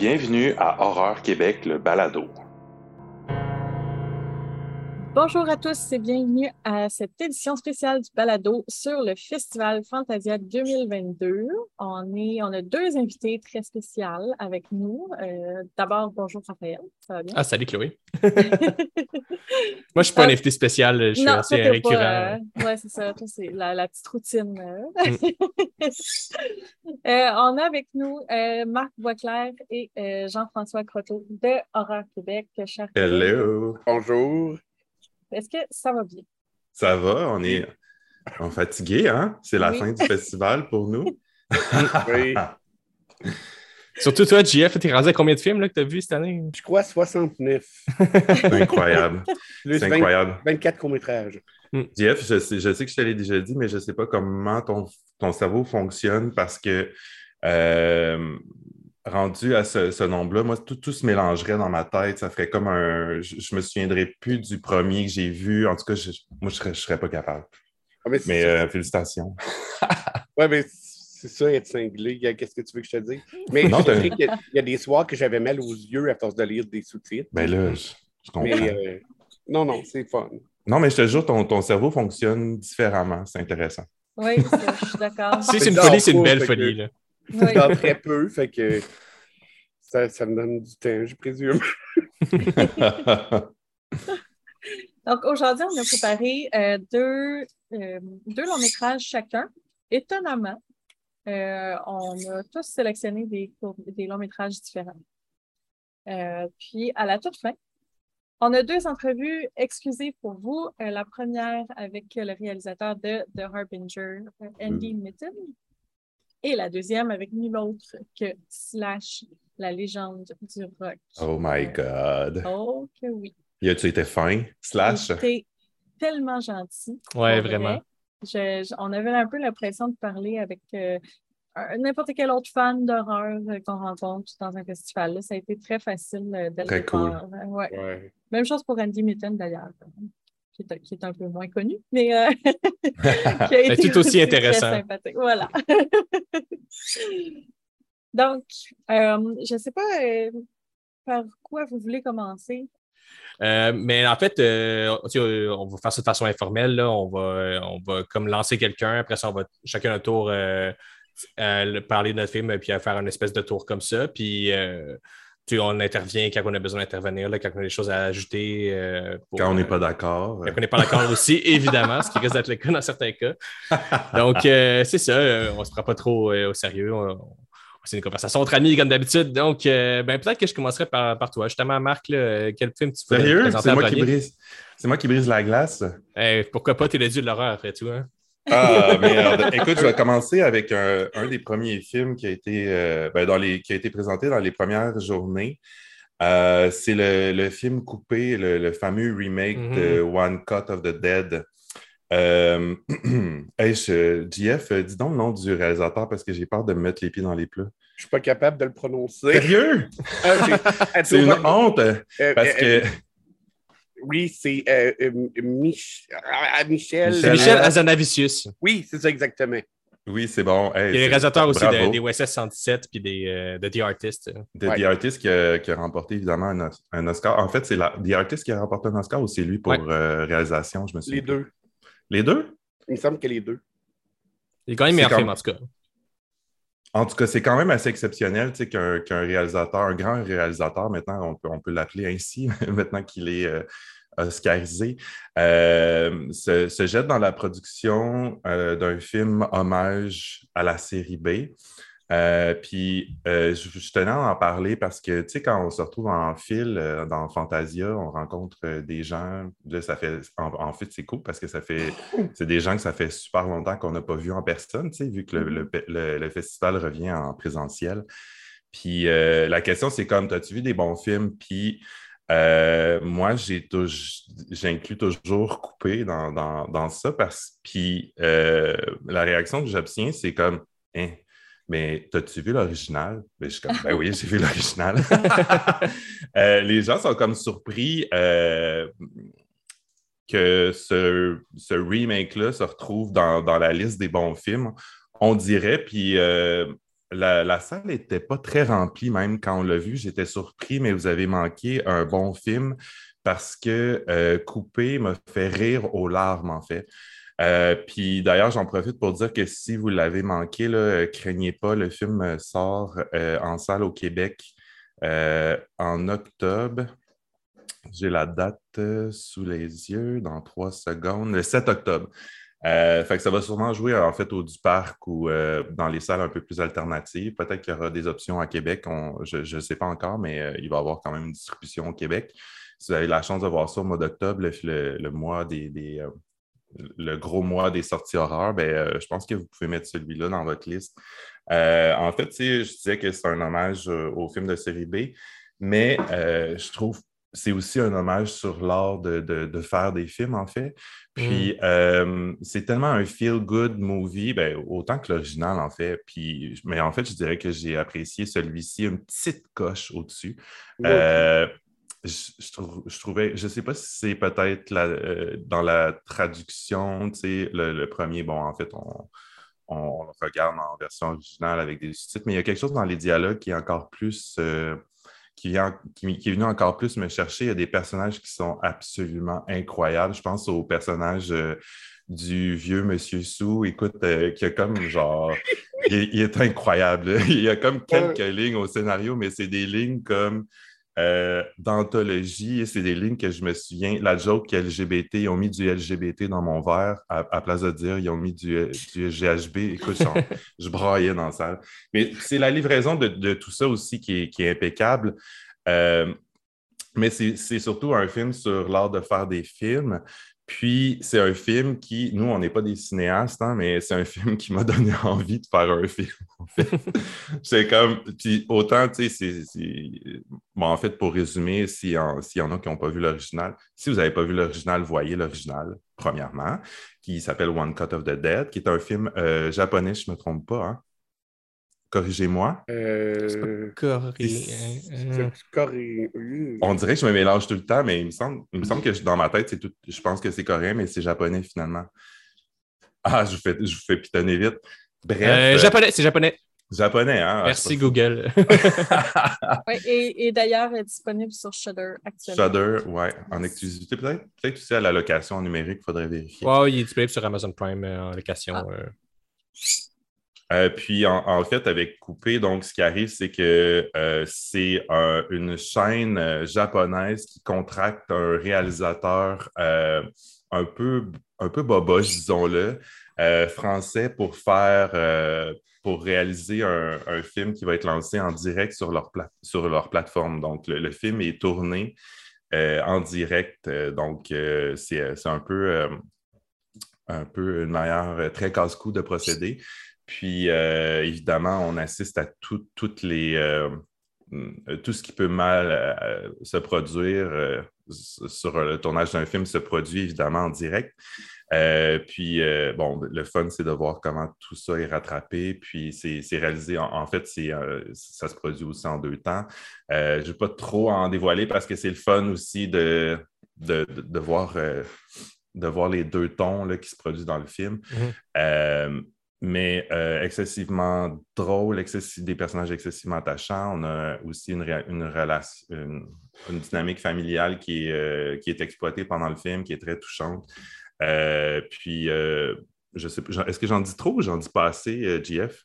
Bienvenue à Horreur Québec, le balado. Bonjour à tous et bienvenue à cette édition spéciale du balado sur le Festival Fantasia 2022. On, est, on a deux invités très spéciaux avec nous. Euh, D'abord, bonjour Raphaël, ça va bien? Ah, salut Chloé. Moi, je suis pas un Ah. invité spécial, je suis non, assez récurrent. pas, euh, ouais, c'est ça, toi, c'est la, la petite routine. euh. Mm. Euh, on a avec nous euh, Marc Boisclair et euh, Jean-François Croteau de Horreur Québec. Hello! Bonjour. Est-ce que ça va bien? Ça va? On est on fatigué, hein? C'est la Oui. fin du festival pour nous. Oui. Surtout toi, JF, t'es rendu à combien de films là, que t'as vu cette année? Je crois 69. C'est incroyable. C'est 20 incroyable. 24 courts-métrages. Jeff, je sais, je sais que je te l'ai déjà dit, mais je ne sais pas comment ton, ton cerveau fonctionne parce que euh, rendu à ce, ce nombre-là, moi, tout, tout se mélangerait dans ma tête. Ça ferait comme un. Je, je me souviendrai plus du premier que j'ai vu. En tout cas, je- moi, je ne serais, je serais pas capable. Ah, mais euh, félicitations. Ouais, mais c'est ça, être cinglé. Qu'est-ce que tu veux que je te dise? Mais Non, je dirais qu'il y, a- il y a des soirs que j'avais mal aux yeux à force de lire des sous-titres. Ben là, je, je comprends. mais euh, non, non, c'est fun. Non, mais je te jure, ton, ton cerveau fonctionne différemment. C'est intéressant. Oui, je suis d'accord. Si c'est une folie, c'est une le belle que- folie. Là. Oui. Dors très peu, fait que ça, ça me donne du temps, je présume. Donc aujourd'hui, on a préparé euh, deux, euh, deux longs métrages chacun. Étonnamment, euh, on a tous sélectionné des, courts- des longs métrages différents. Euh, puis à la toute fin, on a deux entrevues exclusives pour vous. Euh, la première avec le réalisateur de The Harbinger, Andy Mitten. Et la deuxième avec nul autre que Slash, la légende du rock. oh my God. Oh que oui. Y a-tu été fin? Slash? T'es tellement gentil. Ouais, vraiment. vrai. Je- je- on avait un peu l'impression de parler avec euh, n'importe quel autre fan d'horreur euh, qu'on rencontre dans un festival. là. Ça a été très facile euh, dès le Très cool. départ. Euh, ouais. Ouais. Même chose pour Andy Mitten d'ailleurs, euh, qui est, qui est un peu moins connu, mais euh, qui a été tout aussi intéressant. sympathique. Voilà. Donc, euh, je ne sais pas euh, par quoi vous voulez commencer? Euh, mais en fait, euh, on va faire ça de façon informelle. Là. On, va, on va comme lancer quelqu'un. Après ça, on va chacun un tour euh, le- parler de notre film puis faire une espèce de tour comme ça. Puis tu sais, on intervient quand on a besoin d'intervenir, quand on a des choses à ajouter. euh, pour, Quand on n'est euh, pas d'accord. Quand on n'est pas d'accord aussi, évidemment, ce qui risque d'être le cas dans certains cas. Donc, euh, c'est ça, euh, on ne se prend pas trop euh, au sérieux. On- on- c'est une conversation entre amis, comme d'habitude. Donc, euh, ben, peut-être que je commencerai par, par toi. Justement, Marc, là, euh, quel film tu voulais Sérieux? C'est moi, qui brise... c'est moi qui brise la glace. Eh, pourquoi pas, t'es le dieu de l'horreur après tout. Hein? Ah, merde. Écoute, je vais commencer avec un, un des premiers films qui a été, euh, ben, dans les, qui a été présenté dans les premières journées. Euh, c'est le, le film coupé, le, le fameux remake de One Cut of the Dead. Euh, hey, je- JF, euh, dis donc le nom du réalisateur parce que j'ai peur de me mettre les pieds dans les plats. Je suis pas capable de le prononcer. Sérieux? C'est une honte euh, parce euh, que Oui, c'est euh, euh, Mich- ah, Michel. C'est Michel- Michel euh, Azanavicius. Oui, c'est ça exactement. oui, c'est bon. Hey, Il est le c'est- réalisateur aussi de- des OSS 117 puis des, euh, de The Artist. De Ouais. The Artist qui a, qui a remporté évidemment un, Os- un Oscar. En fait, c'est la- The Artist qui a remporté un Oscar ou c'est lui pour Ouais. euh, réalisation, je me souviens. Les deux. Les deux? Il me semble que les deux. Il est quand même meilleur film, en tout cas. En tout cas, c'est quand même assez exceptionnel qu'un réalisateur, un grand réalisateur, maintenant, on peut, l'appeler ainsi, maintenant qu'il est euh, oscarisé, euh, se, se jette dans la production euh, d'un film hommage à la série B. Euh, puis, euh, je, je tenais à en parler parce que, tu sais, quand on se retrouve en fil euh, dans Fantasia, on rencontre des gens. Là, ça fait. En, en fait, c'est cool parce que ça fait. C'est des gens que ça fait super longtemps qu'on n'a pas vu en personne, tu sais, vu que le, le- le- le festival revient en présentiel. Puis, la question, c'est comme, as-tu vu des bons films? Puis, moi, j'inclus toujours coupé dans, dans, dans ça parce puis la réaction que j'obtiens, c'est comme Hein, mais t'as-tu vu l'original? Ben, je suis comme Ben oui, j'ai vu l'original. Euh, les gens sont comme surpris euh, que ce, ce remake-là se retrouve dans, dans la liste des bons films. On dirait, puis euh, la, la salle n'était pas très remplie, même quand on l'a vu. J'étais surpris, mais vous avez manqué un bon film parce que euh, Coupé m'a fait rire aux larmes, en fait. Euh, puis d'ailleurs, j'en profite pour dire que si vous l'avez manqué, euh, craignez pas, le film sort en salle au Québec en octobre. J'ai la date sous les yeux dans trois secondes, le 7 octobre. fait que ça va sûrement jouer en fait au du parc ou dans les salles un peu plus alternatives. Peut-être qu'il y aura des options à Québec. je ne sais pas encore, mais il va y avoir quand même une distribution au Québec si vous avez la chance de voir ça au mois d'octobre, le, mois des, euh, le gros mois des sorties horreurs, ben, euh, je pense que vous pouvez mettre celui-là dans votre liste. Euh, en fait, je disais que c'est un hommage au film de série B, mais je trouve que c'est aussi un hommage sur l'art de, faire des films, en fait. Puis, mm. c'est tellement un feel-good movie, ben, autant que l'original, en fait. Puis, mais en fait, je dirais que j'ai apprécié celui-ci une petite coche au-dessus je, trouvais, je ne sais pas si c'est peut-être euh, dans la traduction, tu sais, le, premier, bon, en fait, on, on, le regarde en version originale avec des sous-titres, mais il y a quelque chose dans les dialogues qui est encore plus, euh, qui, vient, qui, est venu encore plus me chercher. Il y a des personnages qui sont absolument incroyables. Je pense au personnage euh, du vieux Monsieur Sou, écoute, qui a comme genre, il, il, est incroyable. il y a comme quelques lignes au scénario, mais c'est des lignes comme euh, d'anthologie, c'est des lignes que je me souviens. La joke LGBT, ils ont mis du LGBT dans mon verre à, place de dire ils ont mis du, GHB. Écoute, je, braillais dans ça. Mais c'est la livraison de, tout ça aussi qui est, impeccable. Euh, mais c'est surtout un film sur l'art de faire des films. Puis, c'est un film qui, nous, on n'est pas des cinéastes, hein, mais c'est un film qui m'a donné envie de faire un film. En fait. c'est comme, puis autant, tu sais, c'est. Bon, en fait, pour résumer, s'il y, en a qui n'ont pas vu l'original, si vous n'avez pas vu l'original, voyez l'original, premièrement, qui s'appelle One Cut of the Dead, qui est un film euh, japonais, je ne me trompe pas, hein, Corrigez-moi. Euh... Coréen. On dirait que je me mélange tout le temps, mais il me semble, il me semble que dans ma tête, tout... je pense que c'est coréen, mais c'est japonais finalement. Ah, je vous fais, je vous fais pitonner vite. Bref. Euh, japonais, c'est japonais. Japonais, hein? Ah, Merci Google. oui, et, et d'ailleurs, est disponible sur Shudder actuellement. Shudder, oui, en exclusivité peut-être. Peut-être aussi à la location numérique, il faudrait vérifier. Oui, il est disponible sur Amazon Prime euh, en location. Ah. Euh. Puis en, fait, avec Coupé, donc ce qui arrive, c'est que euh, c'est une chaîne euh, japonaise qui contracte un réalisateur un peu un peu boboche, disons-le, français pour faire pour réaliser un, film qui va être lancé en direct sur leur, sur leur plateforme. Donc, le, film est tourné en direct. donc, c'est un peu un peu une manière très casse-cou de procéder. Puis, euh, évidemment, on assiste à toutes les, euh, tout ce qui peut mal euh, se produire sur le tournage d'un film se produit évidemment en direct. puis, bon, le fun, c'est de voir comment tout ça est rattrapé. Puis, c'est réalisé, en, fait, ça se produit aussi en deux temps. je ne vais pas trop en dévoiler parce que c'est le fun aussi de, de, voir, de voir les deux tons là, qui se produisent dans le film. Mm-hmm mais euh, excessivement drôle, des personnages excessivement attachants. On a aussi une, une relation, une, dynamique familiale qui est, euh, qui est exploitée pendant le film, qui est très touchante. Euh, puis, je sais est-ce que j'en dis trop ou j'en dis pas assez, JF?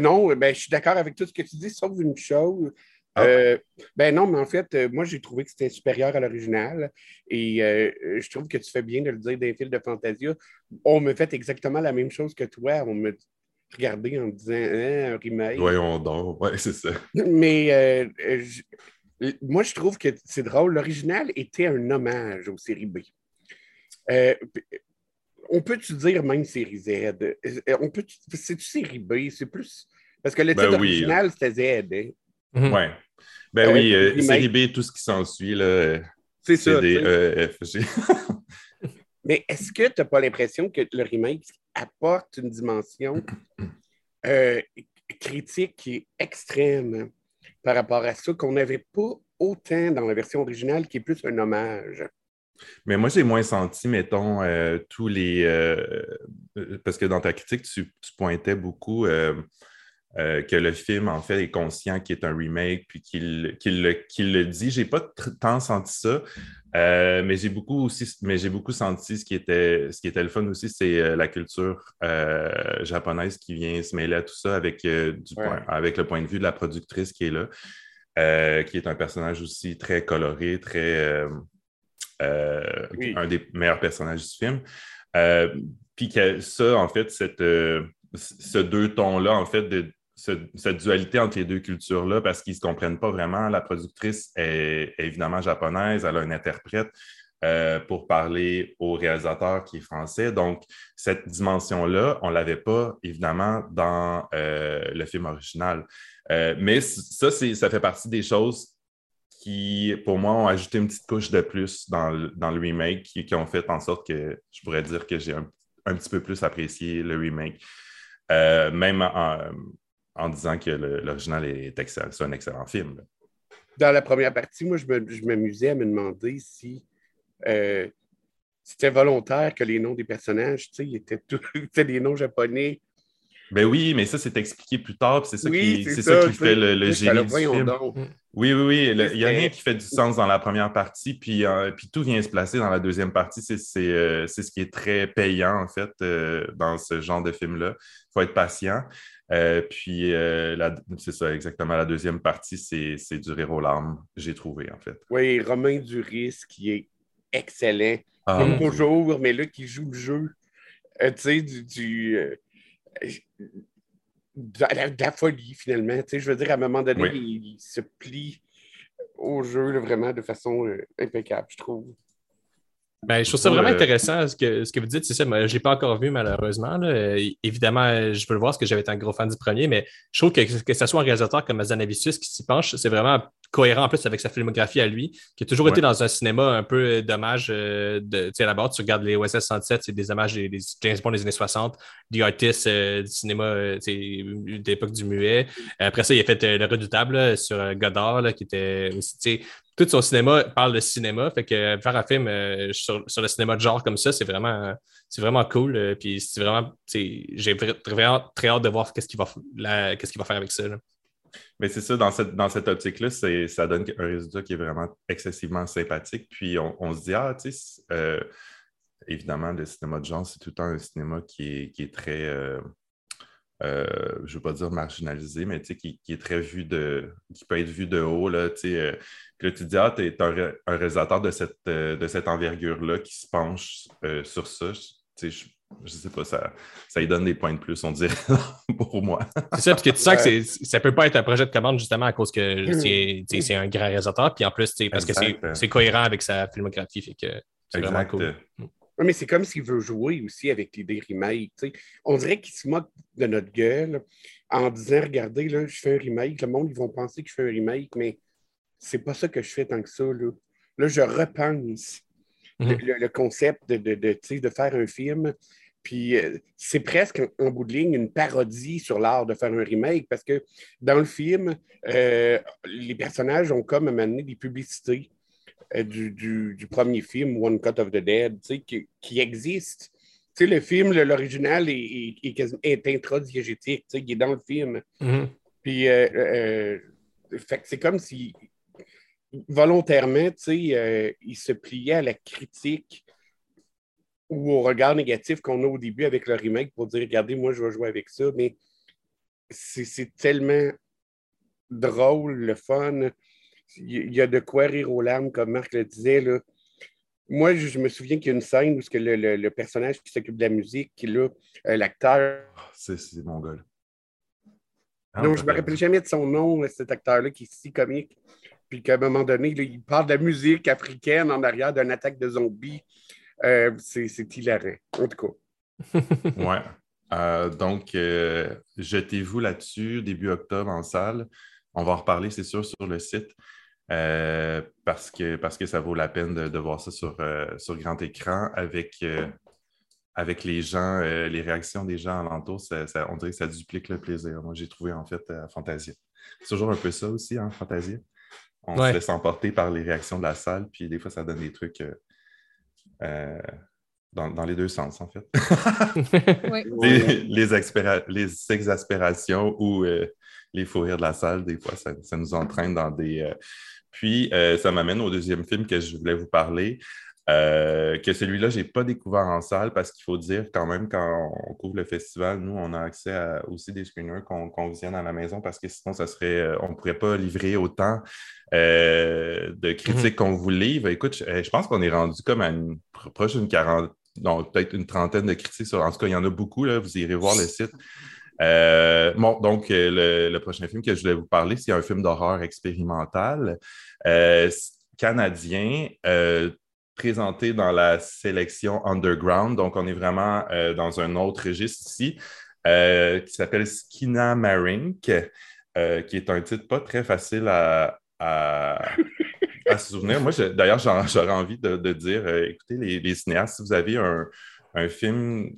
non, ben, je suis d'accord avec tout ce que tu dis, sauf une chose. Ah. Euh, ben non, mais en fait, euh, moi, j'ai trouvé que c'était supérieur à l'original. Et euh, je trouve que tu fais bien de le dire d'un film de Fantasia. On me fait exactement la même chose que toi. On me regardait en me disant hein, un remake. Voyons donc, ouais, c'est ça. Mais moi, je trouve que c'est drôle. L'original était un hommage aux séries B. on peut-tu dire même série Z? On peut c'est-tu série B? C'est plus. Parce que le ben titre original, c'était Z. Hein? Mhm. Oui. Ben oui, euh, série B, tout ce qui s'ensuit, là. C'est ça. Des e, Mais est-ce que tu n'as pas l'impression que le remake apporte une dimension euh, critique qui est extrême par rapport à ça, qu'on n'avait pas autant dans la version originale, qui est plus un hommage? Mais moi, j'ai moins senti, mettons, euh, tous les. parce que dans ta critique, tu, tu pointais beaucoup que le film, en fait, est conscient qu'il est un remake, puis qu'il le, dit. J'ai pas tant senti ça, mais j'ai beaucoup aussi, mais j'ai beaucoup senti ce qui était, ce qui était le fun aussi, c'est la culture japonaise qui vient se mêler à tout ça avec, du avec le point de vue de la productrice qui est là. Euh, qui est un personnage aussi très coloré, très. Euh, euh, un des meilleurs personnages du film. puis que ça, en fait, cette, ce deux tons-là, en fait, de, cette dualité entre les deux cultures-là, parce qu'ils ne se comprennent pas vraiment. La productrice est, évidemment japonaise, elle a un interprète. pour parler au réalisateur qui est français. Donc, cette dimension-là, on ne l'avait pas, évidemment, dans le film original. Euh, mais ça, ça fait partie des choses qui, pour moi, ont ajouté une petite couche de plus dans le, remake, qui, ont fait en sorte que je pourrais dire que j'ai un, petit peu plus apprécié le remake, euh, même en, disant que l'original est excellent. C'est un excellent film. Dans la première partie, moi, je m'amusais à me demander si euh, c'était volontaire que les noms des personnages, tu sais, étaient, étaient des noms japonais ben oui, mais ça, c'est expliqué plus tard, c'est ça, qui, ça, qui fait le, génie du film. Oui, oui, oui. Il n'y a rien qui fait du sens dans la première partie, puis, euh, puis tout vient se placer dans la deuxième partie. C'est euh, ce qui est très payant, en fait, euh, dans ce genre de film-là. Il faut être patient. Puis, c'est ça, exactement. La deuxième partie, c'est du rire aux larmes, j'ai trouvé, en fait. Oui, Romain Duris, qui est excellent, ah, comme toujours, mais là, qui joue le jeu. tu sais, du de la, folie, finalement. Tu sais, je veux dire, à un moment donné, il, se plie au jeu vraiment de façon euh, impeccable, je trouve. Ben, je trouve ça vraiment intéressant ce que, ce que vous dites. C'est ça, je ne l'ai pas encore vu malheureusement. Évidemment, je peux le voir parce que j'avais été un gros fan du premier, mais je trouve que que ce soit un réalisateur comme Azanavicius qui s'y penche, c'est vraiment cohérent en plus avec sa filmographie à lui, qui a toujours été dans un cinéma un peu d'hommage. Euh, de, à la base, tu regardes les OSS 107, c'est des hommages des, des, James Bond des années 60, The Artist euh, du cinéma euh, de l'époque du muet. Après ça, il a fait Le Redoutable sur Godard, qui était aussi tout son cinéma parle de cinéma. Fait que faire un film euh, sur, le cinéma de genre comme ça, c'est vraiment, c'est vraiment cool. Euh, puis c'est vraiment, j'ai vraiment très hâte de voir qu'est-ce qu'il va, qu'est-ce qu'il va faire avec ça. Mais c'est ça, dans cette, dans cette optique-là, ça donne un résultat qui est vraiment excessivement sympathique. Puis on, se dit, ah, tu sais, euh, évidemment, le cinéma de genre, c'est tout le temps un cinéma qui est, très. Je ne veux pas dire marginalisé, mais qui, qui, est très vu de. qui peut être vu de haut. Là, puis là, tu dis, ah, tu es un, réalisateur de cette, euh, de cette envergure-là qui se penche euh, sur ça. Je, je, je sais pas, ça, ça lui donne des points de plus, on dirait, pour moi. C'est ça, parce que tu sens que ça peut pas être un projet de commande justement à cause que c'est un grand réalisateur, puis en plus, parce que c'est cohérent avec sa filmographie, fait que c'est vraiment cool. Oui, mais c'est comme s'il veut jouer aussi avec l'idée remake. On dirait qu'il se moque de notre gueule en disant Regardez, là, je fais un remake, le monde, ils vont penser que je fais un remake, mais c'est pas ça que je fais tant que ça. Là, là je repense le, mhm. concept de, de, de, faire un film. Puis euh, c'est presque en, bout de ligne une parodie sur l'art de faire un remake parce que dans le film, euh, les personnages ont comme amené des publicités euh, du, du, premier film, One Cut of the Dead, qui, qui existe. le film, l'original est, est, est, est intradiégétique, il est dans le film. Mhm. Puis, c'est comme si volontairement, euh, il se pliait à la critique ou au regard négatif qu'on a au début avec le remake pour dire regardez, moi, je vais jouer avec ça, mais c'est tellement drôle, le fun. Il y a de quoi rire aux larmes, comme Marc le disait. Là. Moi, je, me souviens qu'il y a une scène où que le, personnage qui s'occupe de la musique, qui là, euh, l'acteur. Ah, c'est mon gars. non, je ne me rappelle jamais de son nom, cet acteur-là qui est si comique puis qu'à un moment donné, il parle de la musique africaine en arrière d'une attaque de zombies. Euh, c'est hilarant, en tout cas. ouais. Euh, donc, euh, jetez-vous là-dessus début octobre en salle. On va en reparler, c'est sûr, sur le site. parce, que, parce que ça vaut la peine de, voir ça sur, sur grand écran avec, avec les gens, les réactions des gens alentour. Ça, on dirait que ça duplique le plaisir. Moi, j'ai trouvé en fait à Fantasia. C'est toujours un peu ça aussi, hein, Fantasia on se laisse emporter par les réactions de la salle, puis des fois, ça donne des trucs dans, les deux sens, en fait. Oui. les, les, exaspérations ou euh, les fous rires de la salle, des fois, ça, ça nous entraîne dans des. euh, Puis, euh, ça m'amène au deuxième film que je voulais vous parler. euh, que celui-là, je n'ai pas découvert en salle parce qu'il faut dire quand même, quand on couvre le festival, nous, on a accès à aussi des screeners qu'on qu'on visionne à la maison parce que sinon, ça serait, on ne pourrait pas livrer autant euh, de critiques qu'on vous livre. Écoute, je, je pense qu'on est rendu comme à une pro- proche d'une quarantaine, non, peut-être une trentaine de critiques. En tout cas, il y en a beaucoup, là, vous irez voir le site. Euh, bon, donc, euh, le, prochain film que je voulais vous parler, c'est un film d'horreur expérimental euh, canadien, présenté dans la sélection Underground. Donc, on est vraiment dans un autre registre ici, qui s'appelle Skinamarink, euh, qui est un titre pas très facile à, à se souvenir. Moi, d'ailleurs, j'aurais envie de, dire, euh, écoutez, les, cinéastes, si vous avez un, film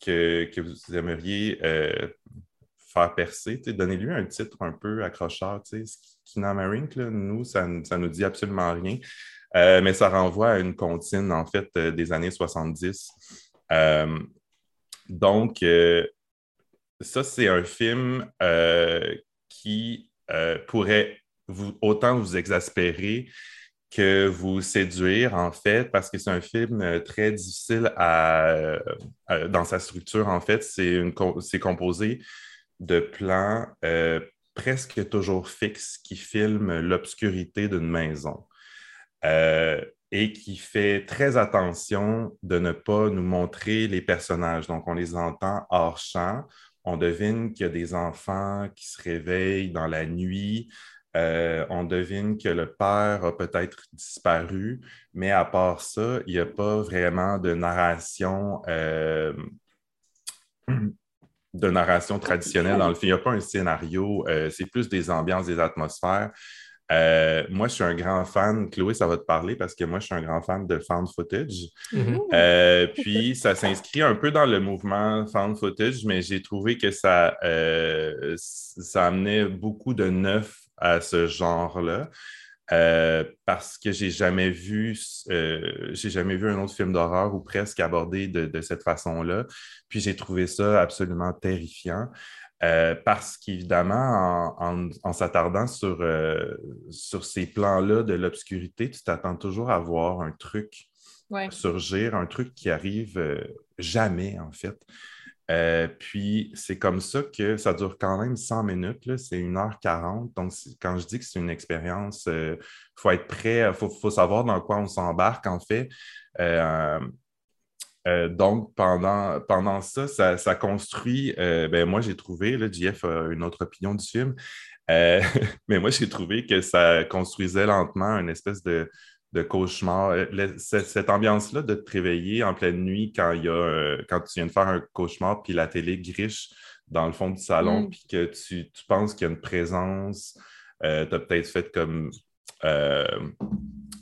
que, vous aimeriez euh, faire percer, donnez-lui un titre un peu accrocheur. là, nous, ça ne nous dit absolument rien. Euh, mais ça renvoie à une comptine, en fait, des années 70. Euh, donc, ça, c'est un film qui pourrait vous, autant vous exaspérer que vous séduire, en fait, parce que c'est un film euh, très difficile à, euh, dans sa structure, en fait. C'est composé de plans euh, presque toujours fixes qui filment l'obscurité d'une maison et qui fait très attention de ne pas nous montrer les personnages. Donc, on les entend hors champ. On devine qu'il y a des enfants qui se réveillent dans la nuit. Euh, on devine que le père a peut-être disparu, mais à part ça, il n'y a pas vraiment de narration, euh, de narration traditionnelle dans le film. Il n'y a pas un scénario, euh, c'est plus des ambiances, des atmosphères. Moi, je suis un grand fan, Chloé, ça va te parler parce que moi, je suis un grand fan de found footage. Mhm. Euh, puis, ça s'inscrit un peu dans le mouvement found footage, mais j'ai trouvé que ça, ça amenait beaucoup de neuf à ce genre-là. Euh, parce que j'ai jamais vu euh, j'ai jamais vu un autre film d'horreur ou presque abordé de, de cette façon-là. Puis j'ai trouvé ça absolument terrifiant. Euh, parce qu'évidemment, en, en, en s'attardant sur, sur ces plans-là de l'obscurité, tu t'attends toujours à voir un truc Ouais. surgir, un truc qui arrive jamais, en fait. Euh, puis c'est comme ça que ça dure quand même 100 minutes, c'est 1h40. Donc, quand je dis que c'est une expérience, il faut être prêt, il faut, faut savoir dans quoi on s'embarque, en fait. Euh, euh, donc, pendant, pendant ça, ça, construit. euh, ben, moi, j'ai trouvé, là, JF a une autre opinion du film, euh, mais moi, j'ai trouvé que ça construisait lentement une espèce de, de cauchemar. Euh, le- cette, ambiance-là de te réveiller en pleine nuit quand, il y a, euh, quand tu viens de faire un cauchemar, puis la télé griche dans le fond du salon, Mm. puis que tu, tu penses qu'il y a une présence. tu as peut-être fait comme. euh,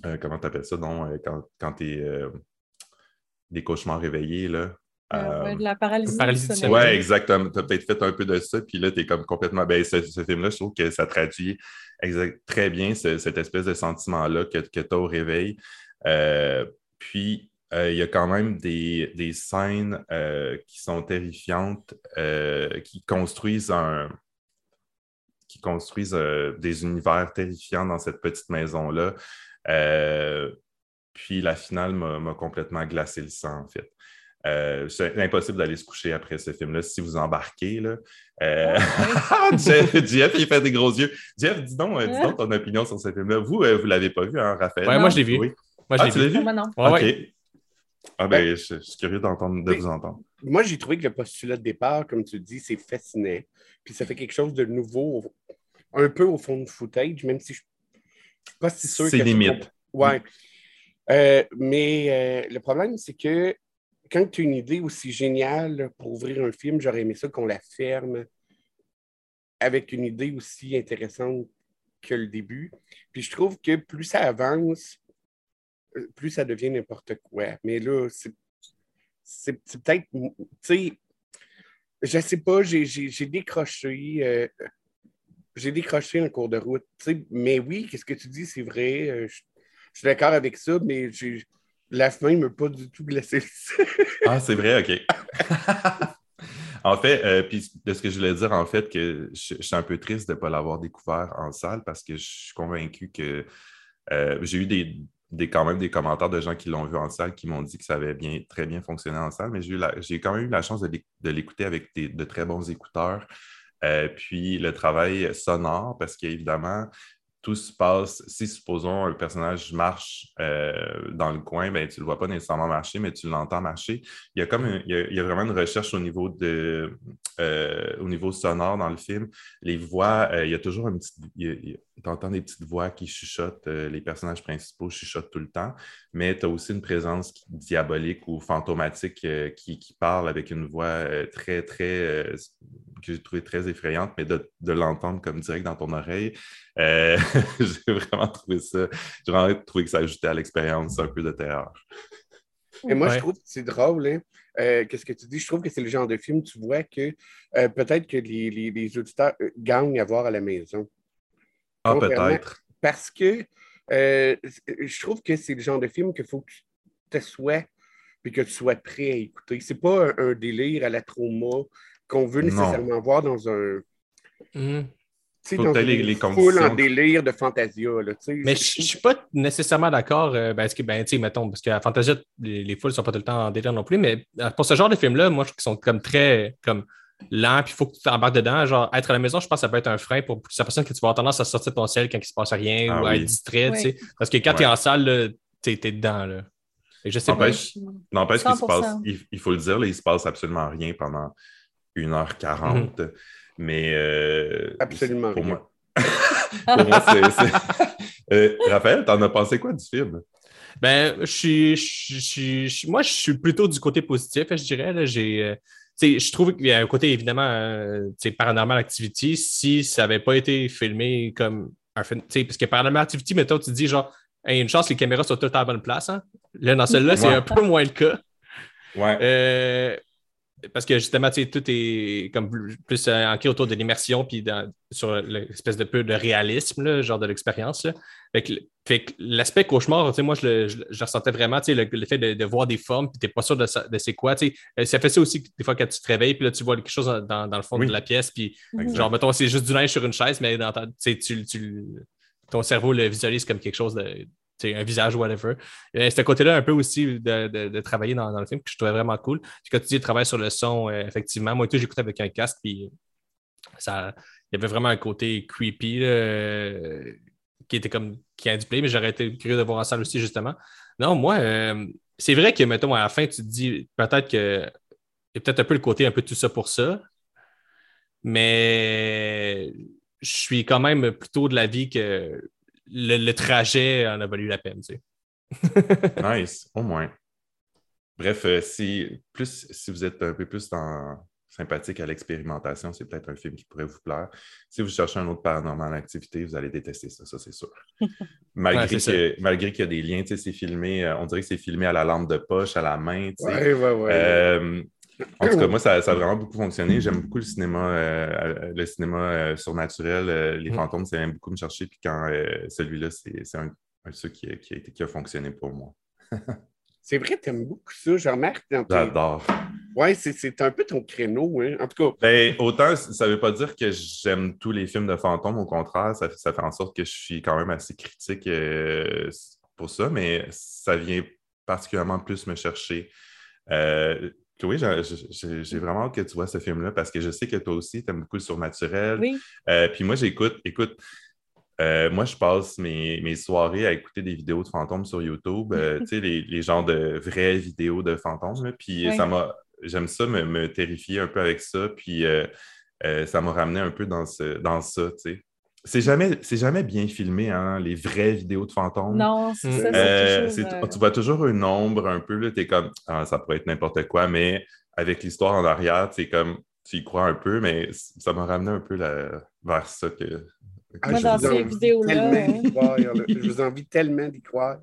euh, comment tu appelles ça, non? euh, Quand, quand tu es des cauchemars réveillés, là? Euh, ouais, de la paralysie. paralysie du. Ouais, exactement. Tu as peut-être fait un peu de ça, puis là, tu es comme complètement. Ben, ce, ce film-là, je trouve que ça traduit exact- très bien ce- cette espèce de sentiment-là que, que tu as au réveil. Euh, puis, euh, il y a quand même des, des scènes euh, qui sont terrifiantes, euh, qui construisent un qui construisent euh, des univers terrifiants dans cette petite maison-là. Euh, puis la finale m'a m'a complètement glacé le sang, en fait. Euh, c'est impossible d'aller se coucher après ce film-là si vous embarquez. Là. Euh, Jeff, Jeff, il fait des gros yeux. Jeff, dis donc, euh, dis donc ton opinion sur ce film-là. Vous, vous ne l'avez pas vu, hein, Raphaël? Ouais, moi, je l'ai vu. Oui. Moi, je Ah, l'ai tu l'as vu? Ah, moi, non. Ouais, OK. ouais. Ah ben, je, je suis curieux d'entendre, de Oui. vous entendre. Moi, j'ai trouvé que le postulat de départ, comme tu dis, c'est fascinant. Puis ça fait quelque chose de nouveau, un peu au fond de footage, même si je ne suis pas si sûr C'est que je limite. comprends- Ouais. Euh, mais euh, le problème, c'est que quand tu as une idée aussi géniale pour ouvrir un film, j'aurais aimé ça qu'on la ferme avec une idée aussi intéressante que le début. Puis je trouve que plus ça avance, euh, plus ça devient n'importe quoi. Mais là, c'est peut-être. Tu sais, je sais pas, j'ai- décroché. euh, j'ai décroché en cours de route. Mais oui, qu'est-ce que tu dis, c'est vrai. euh, je suis d'accord avec ça, mais j'ai La fin ne m'a pas du tout glacé. ah, c'est vrai, OK. en fait, euh, puis de ce que je voulais dire, en fait, que je, suis un peu triste de ne pas l'avoir découvert en salle parce que je suis convaincu que euh, j'ai eu des, quand même des commentaires de gens qui l'ont vu en salle qui m'ont dit que ça avait bien, très bien fonctionné en salle, mais j'ai quand même eu la chance de l'écouter avec de très bons écouteurs. Euh, puis le travail sonore, parce qu'évidemment, tout se passe, si supposons un personnage marche euh, dans le coin, ben, tu ne le vois pas nécessairement marcher, mais tu l'entends marcher. Il y a comme il, y a, vraiment une recherche au niveau de euh, au niveau sonore dans le film. Les voix, il y a toujours une petite. Tu entends des petites voix qui chuchotent, les personnages principaux chuchotent tout le temps, mais tu as aussi une présence diabolique ou fantomatique qui, qui, parle avec une voix très, très que j'ai trouvé très effrayante, mais de, l'entendre comme direct dans ton oreille, euh, j'ai vraiment trouvé ça, j'ai vraiment trouvé que ça ajoutait à l'expérience un peu de terreur. Et moi, je trouve que c'est drôle, hein. euh, qu'est-ce que tu dis? Je trouve que c'est le genre de film, tu vois que euh, peut-être que les, les, auditeurs gagnent à voir à la maison. Ah, peut-être. Parce que je trouve que c'est le genre de film qu'il faut que tu te sois puis que tu sois prêt à écouter. C'est pas un, délire à la trauma qu'on veut nécessairement voir dans un. Mmh. Dans les, les foule en délire de Fantasia. Là, mais je ne suis pas nécessairement d'accord. Euh, parce que, ben, mettons, parce qu'à Fantasia, les, les foules ne sont pas tout le temps en délire non plus. Mais euh, pour ce genre de film-là, moi, je trouve qu'ils sont comme très comme lents, puis il faut que tu t'embarques dedans. Genre, être à la maison, je pense que ça peut être un frein pour plusieurs personnes que tu vas avoir tendance à sortir de ton ciel quand il ne se passe rien ah ou à être distrait. sais Parce que quand tu es en salle, tu es, dedans. Là. Et je sais pas. N'empêche qu'il se passe, il, faut le dire, là, il ne se passe absolument rien pendant 1h40. Mhm. Mais. Euh, Absolument. Pour moi, pour moi c'est. Euh, Raphaël, t'en as pensé quoi du film? Ben, je suis, moi, je suis plutôt du côté positif, je dirais. J'ai, euh, je trouve qu'il y a un côté, évidemment, c'est Paranormal Activity, si ça n'avait pas été filmé comme un film. Parce que Paranormal Activity, mettons, tu dis genre, il y a une chance que les caméras soient toutes à la bonne place. Hein? Là, dans celle-là, c'est un peu moins le cas. Ouais parce que justement, tu sais, tout est comme plus euh, ancré autour de l'immersion puis sur l'espèce de peu de réalisme, genre de l'expérience. Fait que, l'aspect cauchemar, tu sais, moi, je le, ressentais vraiment, tu sais, le, fait de, voir des formes puis tu n'es pas sûr de, c'est quoi. Tu sais, euh, ça fait ça aussi des fois quand tu te réveilles puis là, tu vois quelque chose dans, le fond de la pièce puis genre, mettons, c'est juste du linge sur une chaise, mais dans tu, tu, ton cerveau le visualise comme quelque chose de un visage, whatever. C'est un côté-là un peu aussi de, travailler dans, le film que je trouvais vraiment cool. Quand tu dis travailler sur le son, euh, effectivement, moi, tout, j'écoutais avec un casque, puis ça, il y avait vraiment un côté creepy euh, qui était comme qui a du play, mais j'aurais été curieux de voir en salle aussi, justement. Non, moi, euh, c'est vrai que, mettons, à la fin, tu te dis peut-être que il y a peut-être un peu le côté un peu tout ça pour ça, mais je suis quand même plutôt de l'avis que le, trajet en a valu la peine. Tu nice, au moins. Bref, euh, si, plus, si vous êtes un peu plus sympathique à l'expérimentation, c'est peut-être un film qui pourrait vous plaire. Si vous cherchez un autre paranormal activité, vous allez détester ça, ça c'est sûr. malgré, malgré qu'il y a des liens, c'est filmé, euh, on dirait que c'est filmé à la lampe de poche, à la main. Oui, oui, oui. En tout cas, moi, ça, a vraiment beaucoup fonctionné. J'aime beaucoup le cinéma, euh, le cinéma euh, surnaturel. Euh, les mm. fantômes, ça vient beaucoup me chercher. Puis quand celui-là, c'est un, un ceux qui, qui, a été, qui a fonctionné pour moi. c'est vrai, tu aimes beaucoup ça. Je remarque. J'adore. Oui, c'est un peu ton créneau. Hein? En tout cas. Ben, autant, ça ne veut pas dire que j'aime tous les films de fantômes. Au contraire, ça, ça, fait en sorte que je suis quand même assez critique pour ça. Mais ça vient particulièrement plus me chercher. Chloé, j'ai vraiment hâte que tu vois ce film-là parce que je sais que toi aussi, tu aimes beaucoup le surnaturel. Oui. Euh, puis moi, j'écoute, écoute, euh, moi, je passe mes, soirées à écouter des vidéos de fantômes sur YouTube, euh, tu sais, les, les, genres de vraies vidéos de fantômes. puis ça m'a, j'aime ça, me, terrifier un peu avec ça. Puis ça m'a ramené un peu dans, ce, dans ça, tu sais. C'est jamais, jamais bien filmé, hein, les vraies vidéos de fantômes. Non, c'est ça. Euh, euh, tu vois toujours une ombre un peu, tu es comme, ah, ça pourrait être n'importe quoi, mais avec l'histoire en arrière, c'est comme, tu y crois un peu, mais ça m'a ramené un peu vers ça que. Ah, moi, dans ces vidéos-là. Hein. Je vous envie tellement d'y croire.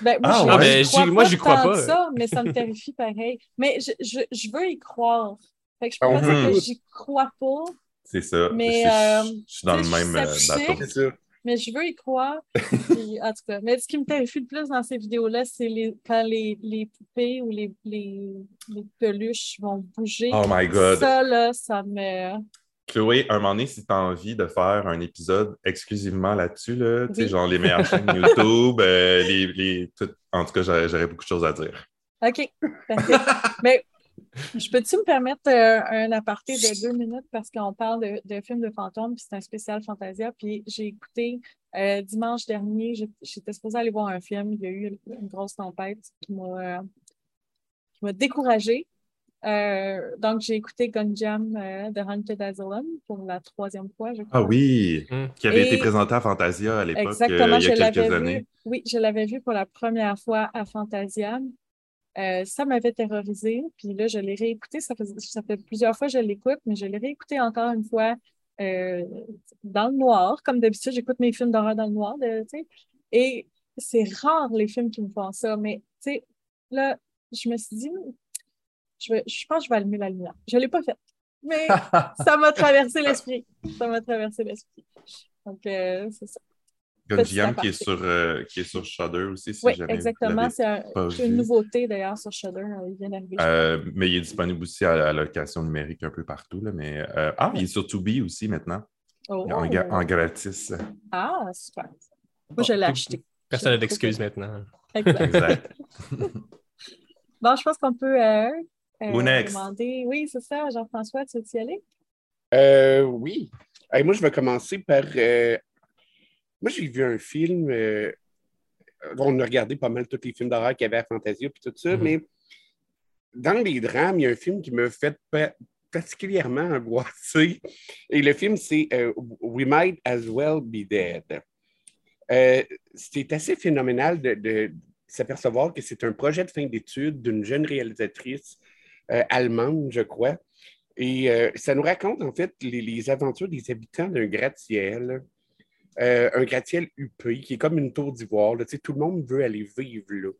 Ben, moi, ah, je, moi, j'y crois pas. Ça, mais ça me terrifie pareil. Mais je, je, je veux y croire. Fait que je peux pas dire que j'y crois pas, c'est ça. Mais, je, suis dans le même euh, bateau. mais je veux y croire. Puis, en tout cas, mais ce qui me terrifie le plus dans ces vidéos-là, c'est les, quand les, les poupées ou les, les, les peluches vont bouger. Oh my God. Ça, là, ça me. Chloé, un moment donné, si tu as envie de faire un épisode exclusivement là-dessus, là, tu sais, Oui. genre les meilleures chaînes YouTube, euh, les, les, tout- en tout cas, j'aurais j'aurais beaucoup de choses à dire. OK. parfait. mais je peux-tu me permettre euh, un aparté de deux minutes? Parce qu'on parle de, de films de fantômes, puis c'est un spécial Fantasia. Puis j'ai écouté euh, dimanche dernier, j'étais supposée aller voir un film. Il y a eu une grosse tempête qui m'a euh, qui m'a découragée. Euh, donc, j'ai écouté Gunjam euh, de Haunted Asylum pour la troisième fois, je crois. Ah oui, Hmm. qui avait Et- été présenté à Fantasia à l'époque, euh, il y a quelques l'avais années. vu. Oui, je l'avais vu pour la première fois à Fantasia. Euh, ça m'avait terrorisée. Puis là, je l'ai réécouté. Ça fait, ça fait plusieurs fois que je l'écoute, mais je l'ai réécouté encore une fois euh, dans le noir. Comme d'habitude, j'écoute mes films d'horreur dans le noir. de- et c'est rare les films qui me font ça. Mais là, je me suis dit, je, vais- je pense que je vais allumer la lumière. Je ne l'ai pas fait. Mais ça m'a traversé l'esprit. Ça m'a traversé l'esprit. Donc, euh, c'est ça. Gunjam qui est aparté. sur euh, qui est sur Shudder aussi, si Oui, jamais vous exactement. C'est un- une nouveauté d'ailleurs sur Shudder. euh, Il vient d'arriver. Euh, mais il est disponible aussi à la location numérique un peu partout. Là, mais, euh, ah, il est sur Tubi aussi maintenant. Oh. en, en gratis. Ah, super. Moi, je l'ai acheté. Personne n'a d'excuses maintenant. Exact. Exact. Bon, je pense qu'on peut euh, euh, demander. Oui, c'est ça, Jean-François, tu veux y aller? Euh, oui. Hey, moi, je vais commencer par. euh, Moi, j'ai vu un film. euh, On a regardé pas mal tous les films d'horreur qu'il y avait à Fantasia puis tout ça, Mhm. mais dans les drames, il y a un film qui me fait pa- particulièrement angoisser. Et le film, c'est euh, We Might As Well Be Dead. Euh, c'est assez phénoménal de, de s'apercevoir que c'est un projet de fin d'études d'une jeune réalisatrice euh, allemande, je crois. Et ça nous raconte en fait les, les aventures des habitants d'un gratte-ciel, euh, un gratte-ciel huppé qui est comme une tour d'ivoire. Tout le monde veut aller vivre là.